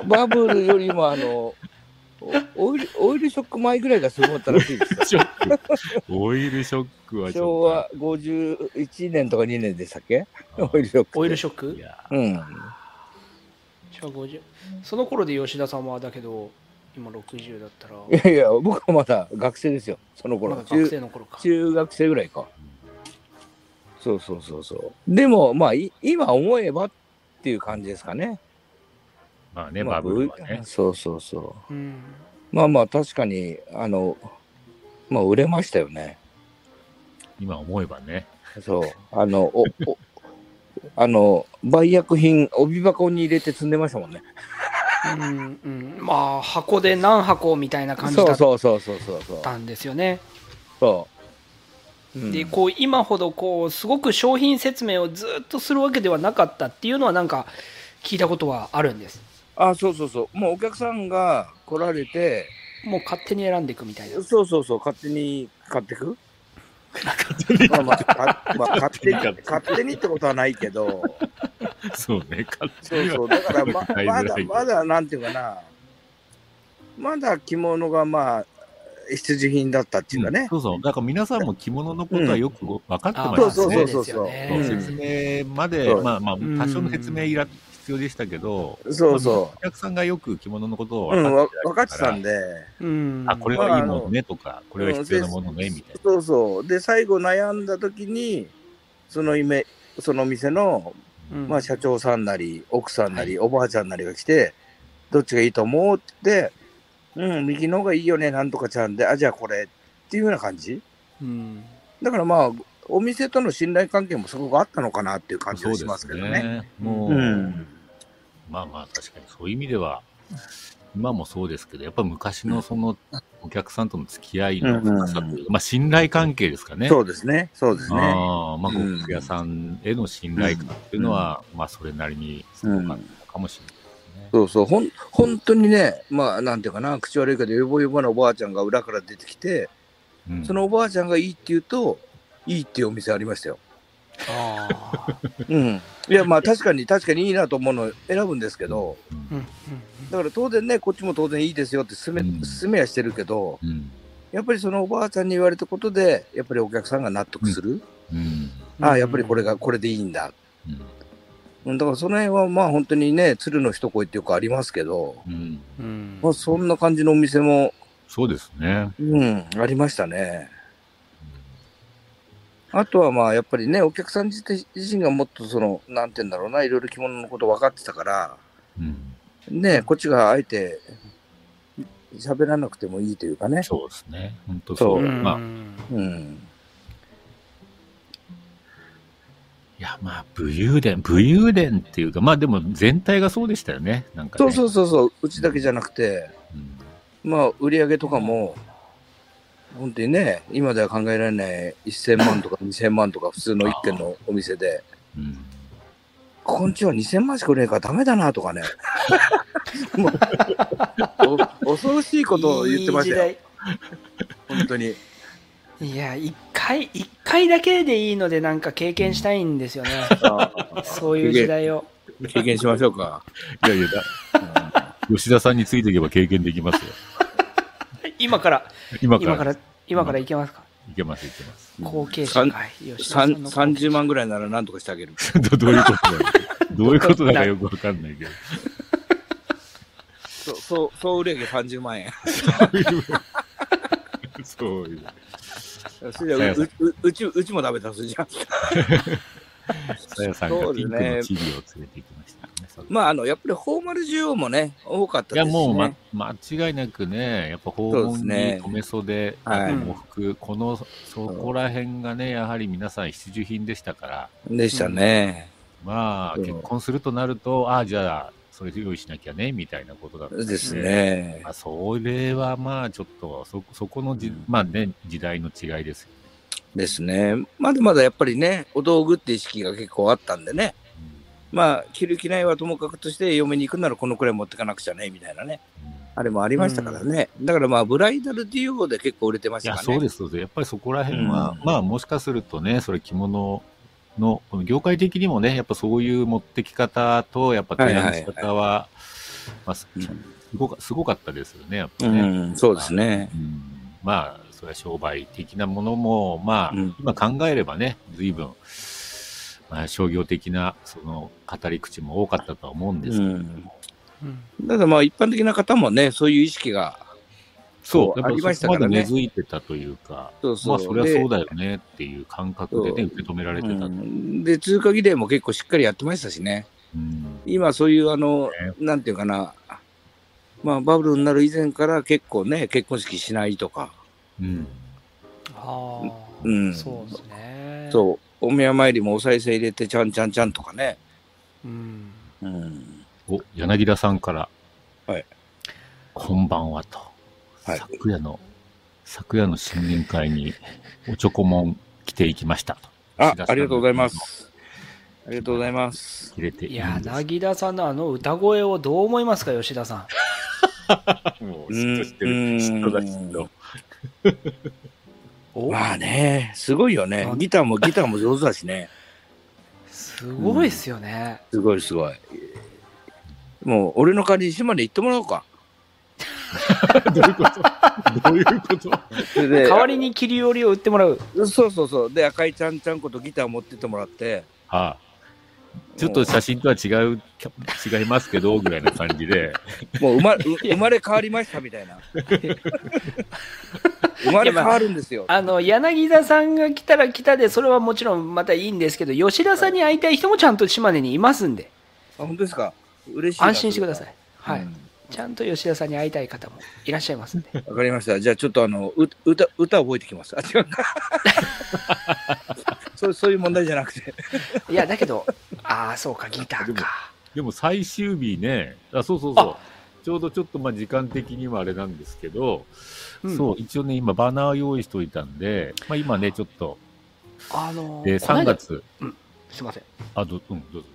バブルよりもあの、おオイルオイルショック前ぐらいがすごかったらしいですよ。ショック。オイルショックはちょっ昭和51年とか2年でしたっけ？と。オイルショック。オイルショッいクやうん。昭和50その頃で吉田さんはだけど今60だったらいやいや、僕はまだ学生ですよ、その頃。まだ学中生の頃か中学生ぐらいか。そうそうそうそう。でも、まあ、い今思えばっていう感じですかね。まあね、まあバブルはね。そうそうそう。うんまあまあ、確かに、あの、まあ、売れましたよね。今思えばね。そう。あの、お、お、あの、売薬品、帯箱に入れて積んでましたもんね。うんうん。まあ箱で何箱みたいな感じだっそうそうそうそうそうそう。たんですよねそうん。でこう今ほどこうすごく商品説明をずっとするわけではなかったっていうのはなんか聞いたことはあるんです。あ、そうそうそう。もうお客さんが来られて、もう勝手に選んでいくみたいな。そうそうそう、勝手に買ってく？まあまあ、かまあ、勝手に、勝手にってことはないけど、そうね、勝そうそう、だからままだ、まだ、なんていうかな、まだ着物がまあ、必需品だったっていうかね。そうそう。だから皆さんも着物のことはよくご分かってあますよね。そうそうそうそうそう。説明まで、そう。まあまあ、ん多少の説明いら必要でしたけど、そうそお客さんがよく着物のことをう。うん、わ分かってたたんで、うんあ、これはいいものねとか、これは必要なものね、みたいな。そうそう。で、最後悩んだ時に、その夢、その店の、うんまあ、社長さんなり、奥さんなり、おばあちゃんなりが来て、どっちがいいと思うって言って、うん、右の方がいいよね、なんとかちゃんで、あ、じゃあこれっていうような感じ。うんだからまあ、お店との信頼関係もすごくあったのかなっていう感じがしますすけどね。ね。もう、うん。まあまあ確かにそういう意味では、今もそうですけど、やっぱ昔のそのお客さんとの付き合いの深さというか、まあ信頼関係ですかね。そうですね。そうですね。ああまあ、うん呉服屋さんへの信頼感っていうのは、まあそれなりにすごかったかもしれない。そうそう、ほん、本当にね、まあ、なんていうかな、口悪いけど、よぼよぼなおばあちゃんが裏から出てきて、うんそのおばあちゃんがいいって言うと、いいっていうお店ありましたよ。ああうん。いや、まあ、確かに、確かにいいなと思うのを選ぶんですけど、うんうんだから当然ね、こっちも当然いいですよって勧め、うん勧めはしてるけど、うんやっぱりそのおばあちゃんに言われたことで、やっぱりお客さんが納得する？うんうんああ、やっぱりこれが、これでいいんだ。うんうんだからその辺はまあ本当にね、鶴の一声っていうかありますけど、うんうんまあそんな感じのお店も、そうですね。うん、ありましたね。あとはまあやっぱりね、お客さん自体自身がもっとその、なんて言うんだろうな、いろいろ着物のこと分かってたから、うんね、こっちがあえて喋らなくてもいいというかね。そうですね。本当そう。そうまあ、うん。いや、まあ、武勇伝、武勇伝っていうか、まあでも全体がそうでしたよね。なんか、ね。そうそうそうそう、うちだけじゃなくて、うん。まあ売り上げとかも、本当にね、今では考えられない1000万とか2000万とか普通の一軒のお店で、うん。ここんちは2000万しか売れないからダメだなとかね。恐ろしいことを言ってましたよ。本当に。いや一回一回だけでいいのでなんか経験したいんですよねそういう時代を経験しましょうか。いやいやだ、吉田さんについていけば経験できますよ。今から今から。今から今からいけますか？いけます、いけます。後継者三んの30万ぐらいなら何とかしてあげる。どどういうことだよ。どういうことだかよくわかんないけど。そう、そう、総売り上げ30万円。そういう。それじゃううううち、うちもダメだ、それじゃ。さやさんがピンクのチリを連れてきましたまあ、あの、やっぱりフォーマル需要もね、多かったいや、ですし、ね。もう、ま、間違いなくね、やっぱ訪問に留め袖、はい喪服、この、そこら辺がね、やはり皆さん必需品でしたから、でしたね。まあ、そう結婚するとなると、ああ、じゃあ、それ用意しなきゃね、みたいなことだったんですねま。あ、それはまあ、ちょっと、そ、そこのじ、うんまあね、時代の違いですよ。ですね。まだまだやっぱりね、お道具って意識が結構あったんでね。まあ、着る着ないはともかくとして、嫁に行くならこのくらい持ってかなくちゃね、みたいなね。うんあれもありましたからね。だからまあ、ブライダルデュオで結構売れてましたからね。そうです、そうです。やっぱりそこら辺は、うんまあ、もしかするとね、それ着物の、この業界的にもね、やっぱそういう持ってき方と、やっぱ提案し方は、まあ、すごかすごかったですよね、やっぱうね。ん、そうですね。うんまあ、それは商売的なものも、まあ、うん今考えればね、随分、まあ、商業的な、その、語り口も多かったとは思うんですけど、うん。うんただまあ、一般的な方もね、そういう意識が、そう、やっありましたからね。で根付いてたというか、そうそう。まあ、それはでそうだよねっていう感覚でね、受け止められてたと。うん。で、通過儀礼も結構しっかりやってましたしね。うん。今そういうあの、ね。なんていうかな、まあバブルになる以前から結構ね、結婚式しないとか、うん。ああ、うん。そうですね。そう、お宮参りもお賽銭入れてちゃんちゃんちゃんとかね。う、ん、うん。お、柳田さんから。はい。こんばんはと。はい昨夜の、昨夜の新年会に、おちょこもん着ていきましたと。あありがとうございます。ありがとうございます。着れていいや、柳田さんのあの歌声をどう思いますか、吉田さん。もう嫉妬してる。うん嫉妬だ、嫉妬。おまあね、すごいよねあ。ギターも ギターも上手だしね。すごいっすよね。すごいすごい。もう、俺の代わりに島根行ってもらおうか。どういうこと？どういうこと？代わりに切り折りを売ってもらう。そうそうそう。で、赤いちゃんちゃんことギター持ってってもらって、ああちょっと写真とは違う、違いますけど、ぐらいな感じで、もう生まう生まれ変わりましたみたいな。生まれ変わるんですよ。あの、柳田さんが来たら来たで、それはもちろんまたいいんですけど、吉田さんに会いたい人もちゃんと島根にいますんで、あ、本当ですか嬉しいな。安心してください。はい。うんちゃんと吉田さんに会いたい方もいらっしゃいますんで。わかりました。じゃあちょっとあの、う歌、歌覚えてきます。あ、違うか。そう そういう問題じゃなくて。いや、だけど、ああ、そうか、ギターか。でも最終日ね、あそうそうそう、ちょうどちょっとまあ時間的にはあれなんですけど、うんそう、一応ね、今バナー用意しておいたんで、まあ今ね、ちょっと、あのえー3この間月、すいません。あ、ど,、うん、どうぞ。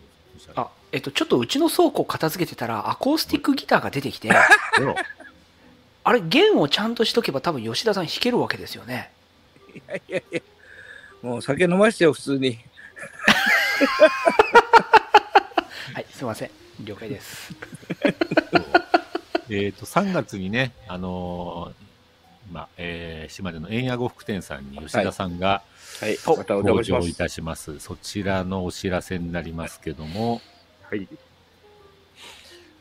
あ、えっと、ちょっとうちの倉庫片付けてたら、アコースティックギターが出てきて、あれ、弦をちゃんとしとけば多分吉田さん弾けるわけですよね。いやいやいや。もう酒飲ましてよ、普通に。はい、すいません。了解です。えっと、3月にね、あのーまあ、えー島根の円屋呉服店さんに吉田さんがはい。おまたお邪魔登します。場いたします。そちらのお知らせになりますけども、はい。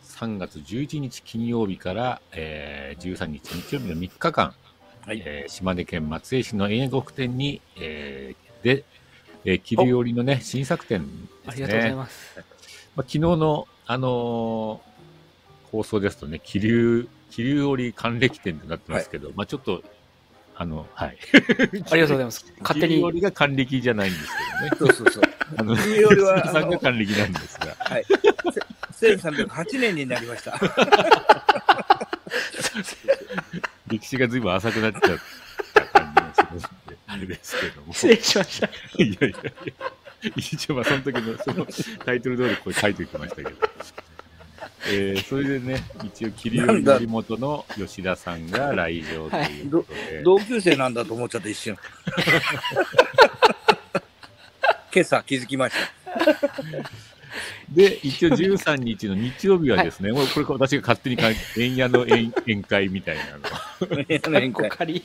3月11日金曜日から、えー13日日曜日の3日間、はい。えー島根県松江市の円屋呉服店に、えーで、えー、切り織りのね、新作店ですね。ありがとうございます。まあ、昨日の、あのー放送ですとね、気流、気流織り還暦店となってますけど、まあちょっと、あの、はい。ありがとうございます。勝手に気流織りが還暦じゃないんですけどね。そうそうそう。あの、気流織りはさんが還暦なんですが。はい。1308年になりました。歴史が随分浅くなっちゃった感じがすんで、あれですけども。失礼しました。いやいやいや、一応まあその時のそのタイトル通りこれ書いておきましたけど。えー、それでね、一応、桐生森本の吉田さんが来場ということで、同級生なんだと思っちゃった一瞬。今朝気づきました。で、一応13日の日曜日はですね、もうこれ私が勝手にか円屋の宴宴会みたいなの、年こ仮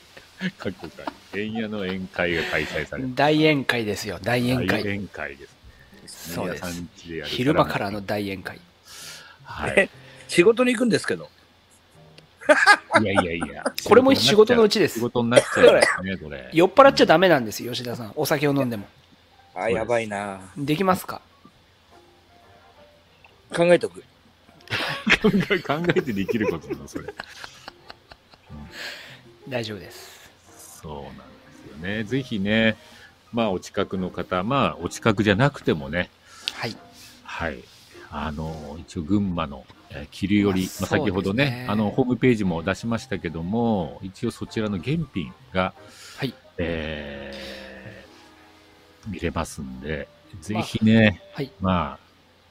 かっこか円屋の宴会が開催されて、大宴会ですよ、大宴会。大宴会です。そうです円屋さん家でやる昼間からの大宴会。はい。仕事に行くんですけど。いやいやいや。これも仕事のうちです仕事になっちゃいますね、これ。酔っ払っちゃダメなんですよ、吉田さん。お酒を飲んでも。あ、やばいな。できますか？考えとく。考 え考えてできることなの、それ。大丈夫です。そうなんですよね。ぜひね、まあお近くの方、まあお近くじゃなくてもね、はい。はい。あの、一応群馬の、えー、桐生より、まあまあ、先ほどねねあの、ホームページも出しましたけども、一応そちらの原品が、はい。えー、見れますんで、ぜひね、はい。まあ、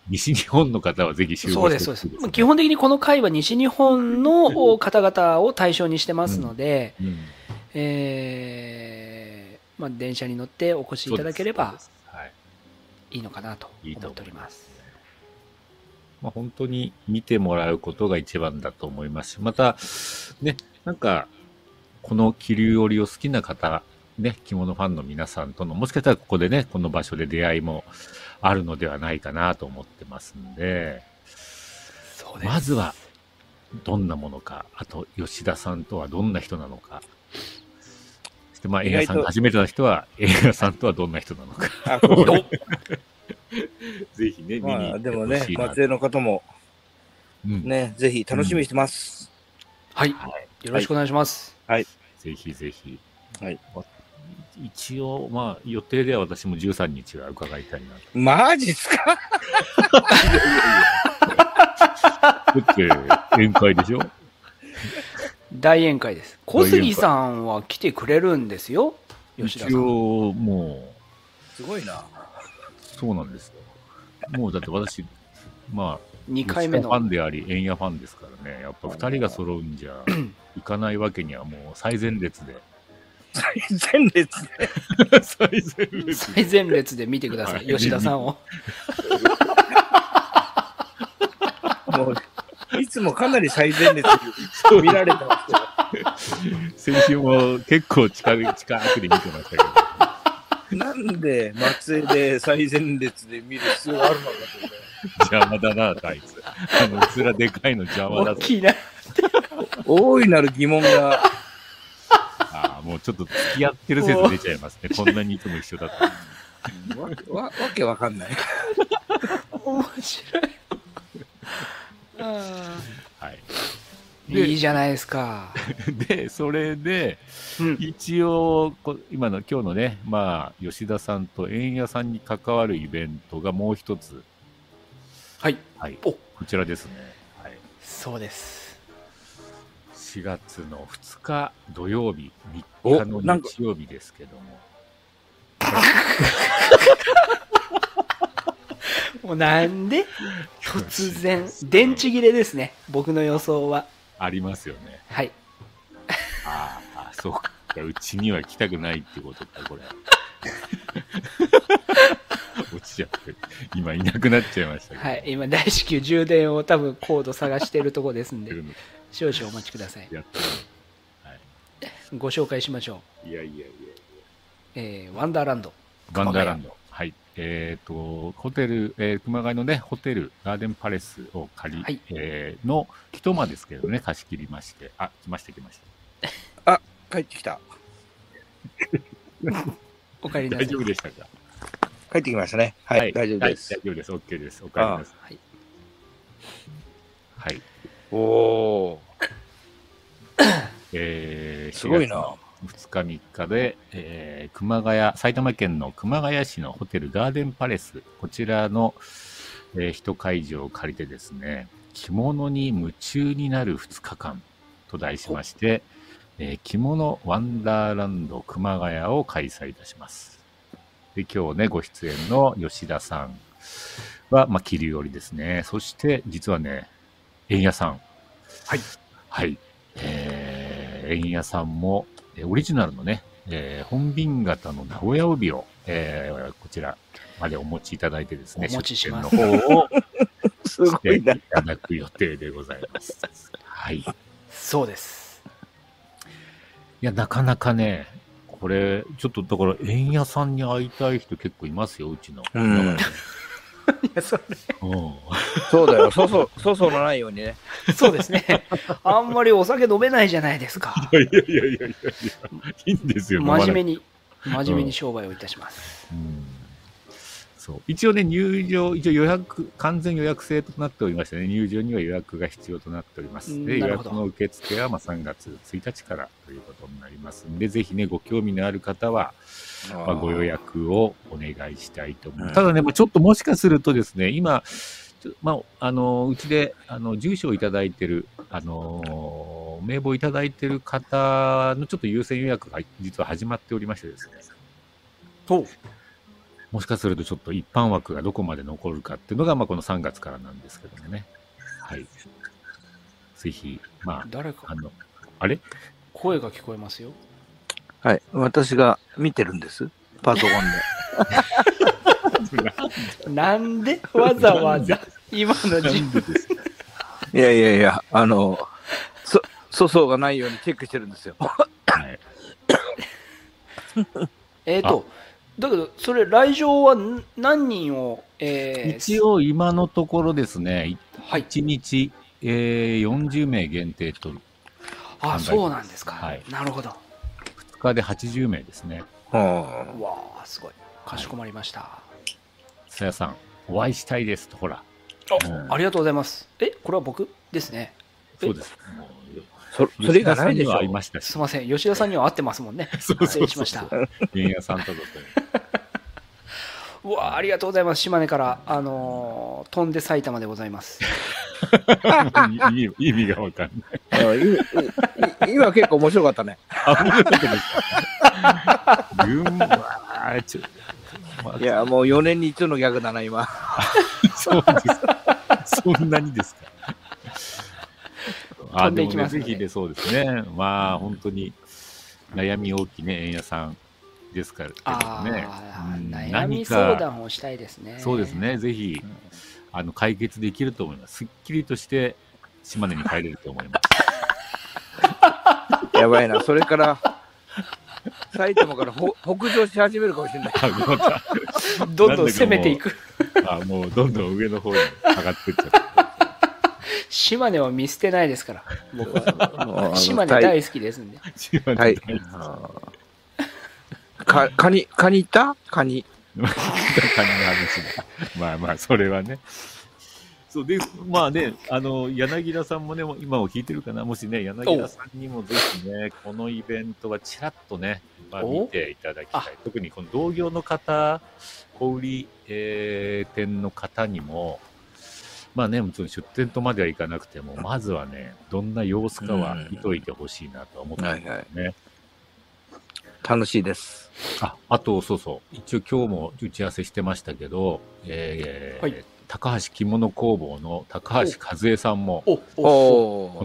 西日本の方はぜひ集合そうです、そうです基本的にこの回は西日本の方々を対象にしてますので、うんえーまあ、電車に乗ってお越しいただければはい。いいのかなと思っております。まあ、本当に見てもらうことが一番だと思います。し、また、ね、なんか、この気流織を好きな方、ね、着物ファンの皆さんとの、もしかしたらここでね、この場所で出会いもあるのではないかなと思ってますんで、です。まずは、どんなものか、あと、吉田さんとはどんな人なのか、そして、まあ、映画さんが初めての人は、映画さんとはどんな人なのか、ぜひね、見にまあ、行ってでもねほしい、な松江の方もうんね、ぜひ楽しみにしてます。はい。はいよろしくお願いします。ぜひぜひ。はい一応、まあ、予定では私も13日は伺いたいな。マジっすか？だって、宴会でしょ？大宴会です。小杉さんは来てくれるんですよ。一吉田さん。応、もすごいな。う、そうなんですよ。もうだって私、まあ、2回目のファ。ンであり、円谷ファンですからね、やっぱ2人が揃うんじゃ いかないわけにはもう最前列で。最前列で？最前列で。最前列で見てください、はい吉田さんを。もう、いつもかなり最前列で見られてますけど。先週も結構近く近くで見てましたけど、なんで松江で最前列で見る必要があるのか邪魔だな、あいつ。あの、うつらでかいの邪魔だぞ。大きいな。と。大いなる疑問が。ああ、もうちょっと付き合ってる説出ちゃいますね。こんなにいつも一緒だった。わわわけわかんない。面白い。あはい。ーいいじゃないですか。で、それで、うん。一応、こ今の今日のね、まあ、吉田さんと円谷さんに関わるイベントがもう一つ、はい。はい、おこちらですね。はい、そうです。4月の2日土曜日、お3日の日曜日ですけども、もうなんで？突然、電池切れですね。僕の予想は。ありますよね。はい。ああ、そうか。うちには来たくないってことか、これ。落ちちゃって、今いなくなっちゃいましたけど。はい。今、大至急充電を多分コード探してるとこですんで少々お待ちください。やってるご紹介しましょう。のいやいやいや。えー、ワンダーランド。ワンダーランド。はい。えっ、と、ホテル、えー熊谷のね、ホテル、ガーデンパレスを借り、はいえーの一間ですけどね、貸し切りまして。あ、来ました来ました。帰ってきた。お帰りなさい。大丈夫でしたか？帰ってきましたね。はい、大丈夫です。はい大丈夫です。OK です。お帰りなさい。はい。はい。おおえー、すごいな。2日3日で、えー熊谷、埼玉県の熊谷市のホテルガーデンパレス、こちらの、えー一会場を借りてですね、着物に夢中になる2日間と題しまして、えー着物ワンダーランド熊谷を開催いたします。で、今日ね、ご出演の吉田さんは、まあ、切り織りですね。そして、実はね、円谷さん。はい。はい。えー、円谷さんも、えーオリジナルのね、えー本瓶型の名古屋帯を、えーこちらまでお持ちいただいてですね、お持ちします出店の方をすごしていいな。ただく予定でございます。はい。いそうです。や、なかなかね、これ、ちょっとだから、円谷さんに会いたい人結構いますよ、うちの。うん。いや、それ、うんそうだよ。そうそう、そうそうのないようにね。そうですね。あんまりお酒飲めないじゃないですか。いやいやいやいやいやいや、いいんですよ、に。真面目に、真面目に商売をいたします。うんそう一応ね、入場、一応予約、完全予約制となっておりましてね、入場には予約が必要となっております。で、予うんなるほど約の受付はまあ3月1日からということになりますんで、ぜひね、ご興味のある方は、まあ、ご予約をお願いしたいと思います。うんただね、まあちょっともしかするとですね、今、まあ、あの、うちで、あの、住所をいただいてる、あの、名簿をいただいてる方のちょっと優先予約が実は始まっておりましてですね。おもしかするとちょっと一般枠がどこまで残るかっていうのが、まあ、この3月からなんですけどもね。はい。ぜひ、まあ、誰かあの、あれ？声が聞こえますよ。はい。私が見てるんです。パソコン なんで？わざわざ？今のな時んでです。いやいやいや、あの、そ、粗相がないようにチェックしてるんですよ。はい。えっ、と、だけど、それ、来場はん何人を、えー、一応、今のところですね、はい。1日、えー、40名限定と、あ、そうなんですか。はいなるほど。2日で80名ですね。はうわあ、すごい。かしこまりました。さやさん、お会いしたいですと、ほら。あうんありがとうございます。え、これは僕ですね。えそうです。そそれがないでしょ吉田さんには会いましたしすい、ません。吉田さんには会ってますもんね。そうそうそう失礼しました。原屋さんと。うわあ、ありがとうございます。島根から、あのー飛んで埼玉でございます。意味意味がわかんない。今結構面白かったね。あ、面白かったですか群馬、ちょまあいや、もう4年に一度のギャグだな、今。そうです。そんなにですか。あ、飛んででもね、いきますねぜひでそうですね。まあ、本当に悩み大きいね、円屋さんですからけどあね。あ、うん悩み何か相談をしたいですね。そうです。ね、ぜひ、あの、解決できると思います。すっきりとして、島根に帰れると思います。やばいな、それから、埼玉からほ北上し始めるかもしれない。どんどん攻めていく。あ、もうどんどん上の方に上がってっちゃって。島根は見捨てないですから。僕は。あ島根大好きですんで。島根はい大好き。か、カニ、カニ行った？カニ。カニの話だ。まあまあ、それはね。そうで、まあね、あの、柳田さんもね、今も聞いてるかな、もしね、柳田さんにもぜひね、このイベントはちらっとね、まあ、お見ていただきたいあ。特にこの同業の方、小売り、えー店の方にも、まあね、もちろん出店とまではいかなくても、まずはね、どんな様子かは見といてほしいなとは思ってますね。はいはい楽しいです。あ、あと、そうそう。一応今日も打ち合わせしてましたけど、えーはい高橋着物工房の高橋和恵さんも、こ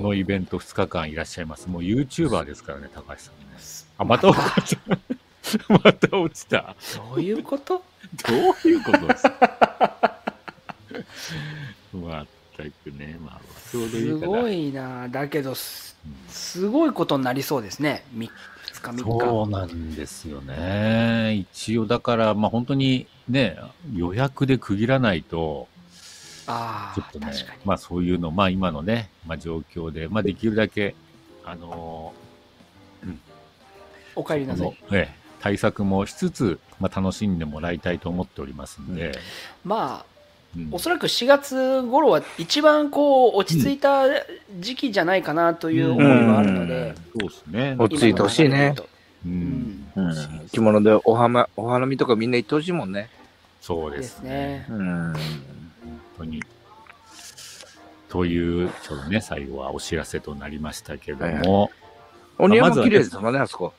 のイベント2日間いらっしゃいます。もう YouTuber ですからね、高橋さんね。あ、また落ちた。また落ちた。どういうこと？どういうことですか？まったくね、まあ、ちょうどいすいかな。ごいな。だけど、すうんすごいことになりそうですね。2日、3日。そうなんですよね。一応、だから、まあ本当にね、予約で区切らないと、ああ、ちょっとねまあそういうの、まあ今のね、まあ状況で、まあできるだけ、あのお帰りなさい。対策もしつつ、まあ楽しんでもらいたいと思っておりますんで、まあ、うんおそらく4月頃は一番こう落ち着いた時期じゃないかなという思いはあるので、そうですね。落ち着いてほしいねううんん、うん。着物でお花お花見とかみんな行ってほしいもんね。そうでですすねね。。うん。本当に。という、ちょっとね、最後はお知らせとなりましたけども、お庭も綺麗ですもんね、あそこ。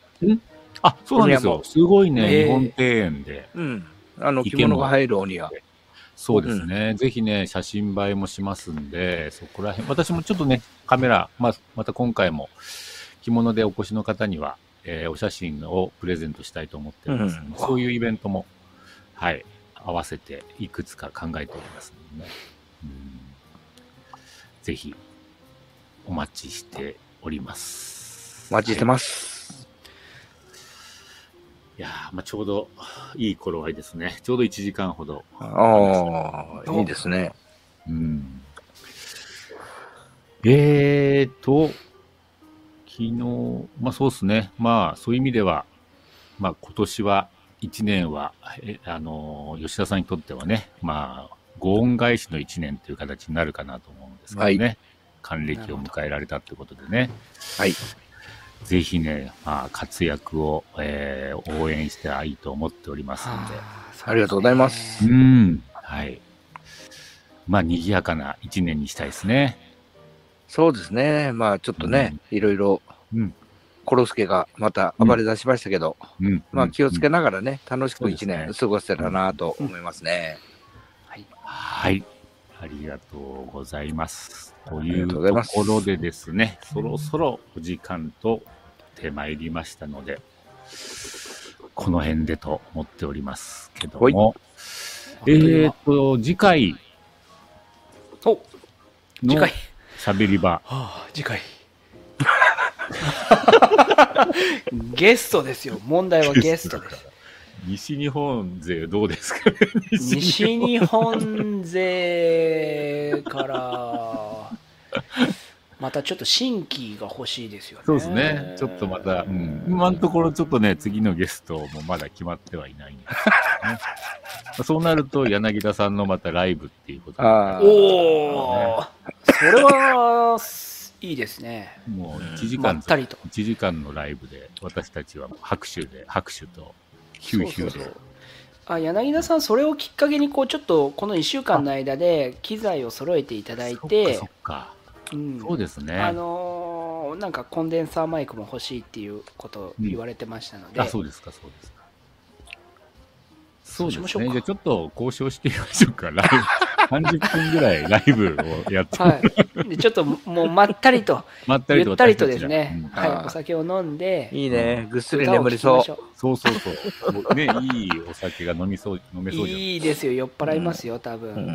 あ、そうなんですよ。すごいね、ええ日本庭園で。うん。あの、着物が入るお庭。そうですね、ぜひね、写真映えもしますんで、そこら辺、私もちょっとね、カメラ、まあ、また今回も着物でお越しの方には、えーお写真をプレゼントしたいと思ってますうんそういうイベントも、はい、合わせていくつか考えておりますのでね、うん。ぜひ、お待ちしております。お待ちしてます。いやーまあ、ちょうどいい頃合いですね。ちょうど1時間ほどああ、いいですね。うんえーと、昨日、まあそうですね。まあそういう意味では、まあ今年は、一年は、えあの、吉田さんにとってはね、まあ、ご恩返しの一年という形になるかなと思うんですけどね。は還暦を迎えられたということでね。はい。ぜひね、まあ活躍を、えー応援していいと思っておりますので。ありがとうございますうん。はい。まあ賑やかな一年にしたいですね。そうですね。まあちょっとね、いろいろ、うん。コロスケがまた暴れ出しましたけど、うん。まあ気をつけながらね、楽しく一年過ごせたらなと思いますね。はいはい。ありがとうございます。というところでですね、そろそろお時間と手まいりましたので、この辺でと思っておりますけども、えーと、次回お次の回。喋り場、はあ、次回。ゲストですよ。問題はゲストです。西日本勢どうですかね？西日本勢から、またちょっと新規が欲しいですよね。そうですね。ちょっとまた、うん、今のところちょっとね、次のゲストもまだ決まってはいないんですけどね。ま あそうなると、柳田さんのまたライブっていうことになるあーおお、それは、いいですね。もう1時間、まったりと。1時間のライブで、私たちは拍手で、拍手と、ヒューヒューで。そうそうそうあ柳田さん、それをきっかけにこうちょっとこの1週間の間で機材を揃えていただいそっかてそっ、か。うん。そうですね。あのーのなんかコンデンサーマイクも欲しいっていうことを言われてましたので、あ、そうですか、そうですか。そうですね。そうしましょうか。じゃあちょっと交渉してみましょうか。ライブ、30分ぐらいライブをやって、はい、でちょっともうまったりとまったりとゆったりとですね、うん。はい。お酒を飲んで。いいね。ぐっすり眠りそう。そうそうそう。ね、いいお酒が飲みそう、飲めそうじゃないいいですよ。酔っ払いますよ多分、うん。は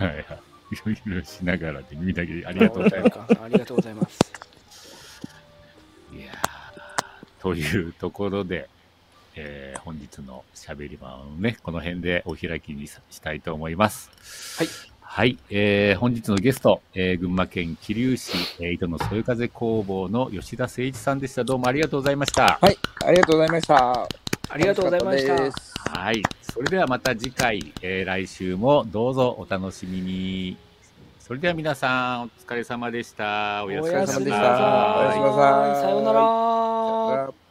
いはい。いろいろしながらで耳だけありがとうございます。ありがとうございますいやーというところで、えー本日のしゃべり場をね、この辺でお開きにさしたいと思います。はい。はい。えー本日のゲスト、えー群馬県桐生市、えー糸のそよ風工房の吉田誠一さんでした。どうもありがとうございました。はい、ありがとうございました。ありがとうございましたはい。それではまた次回、えー来週もどうぞお楽しみに。それでは皆さん、お疲れ様でした。おやすみなさい。おやすみなさいさようなら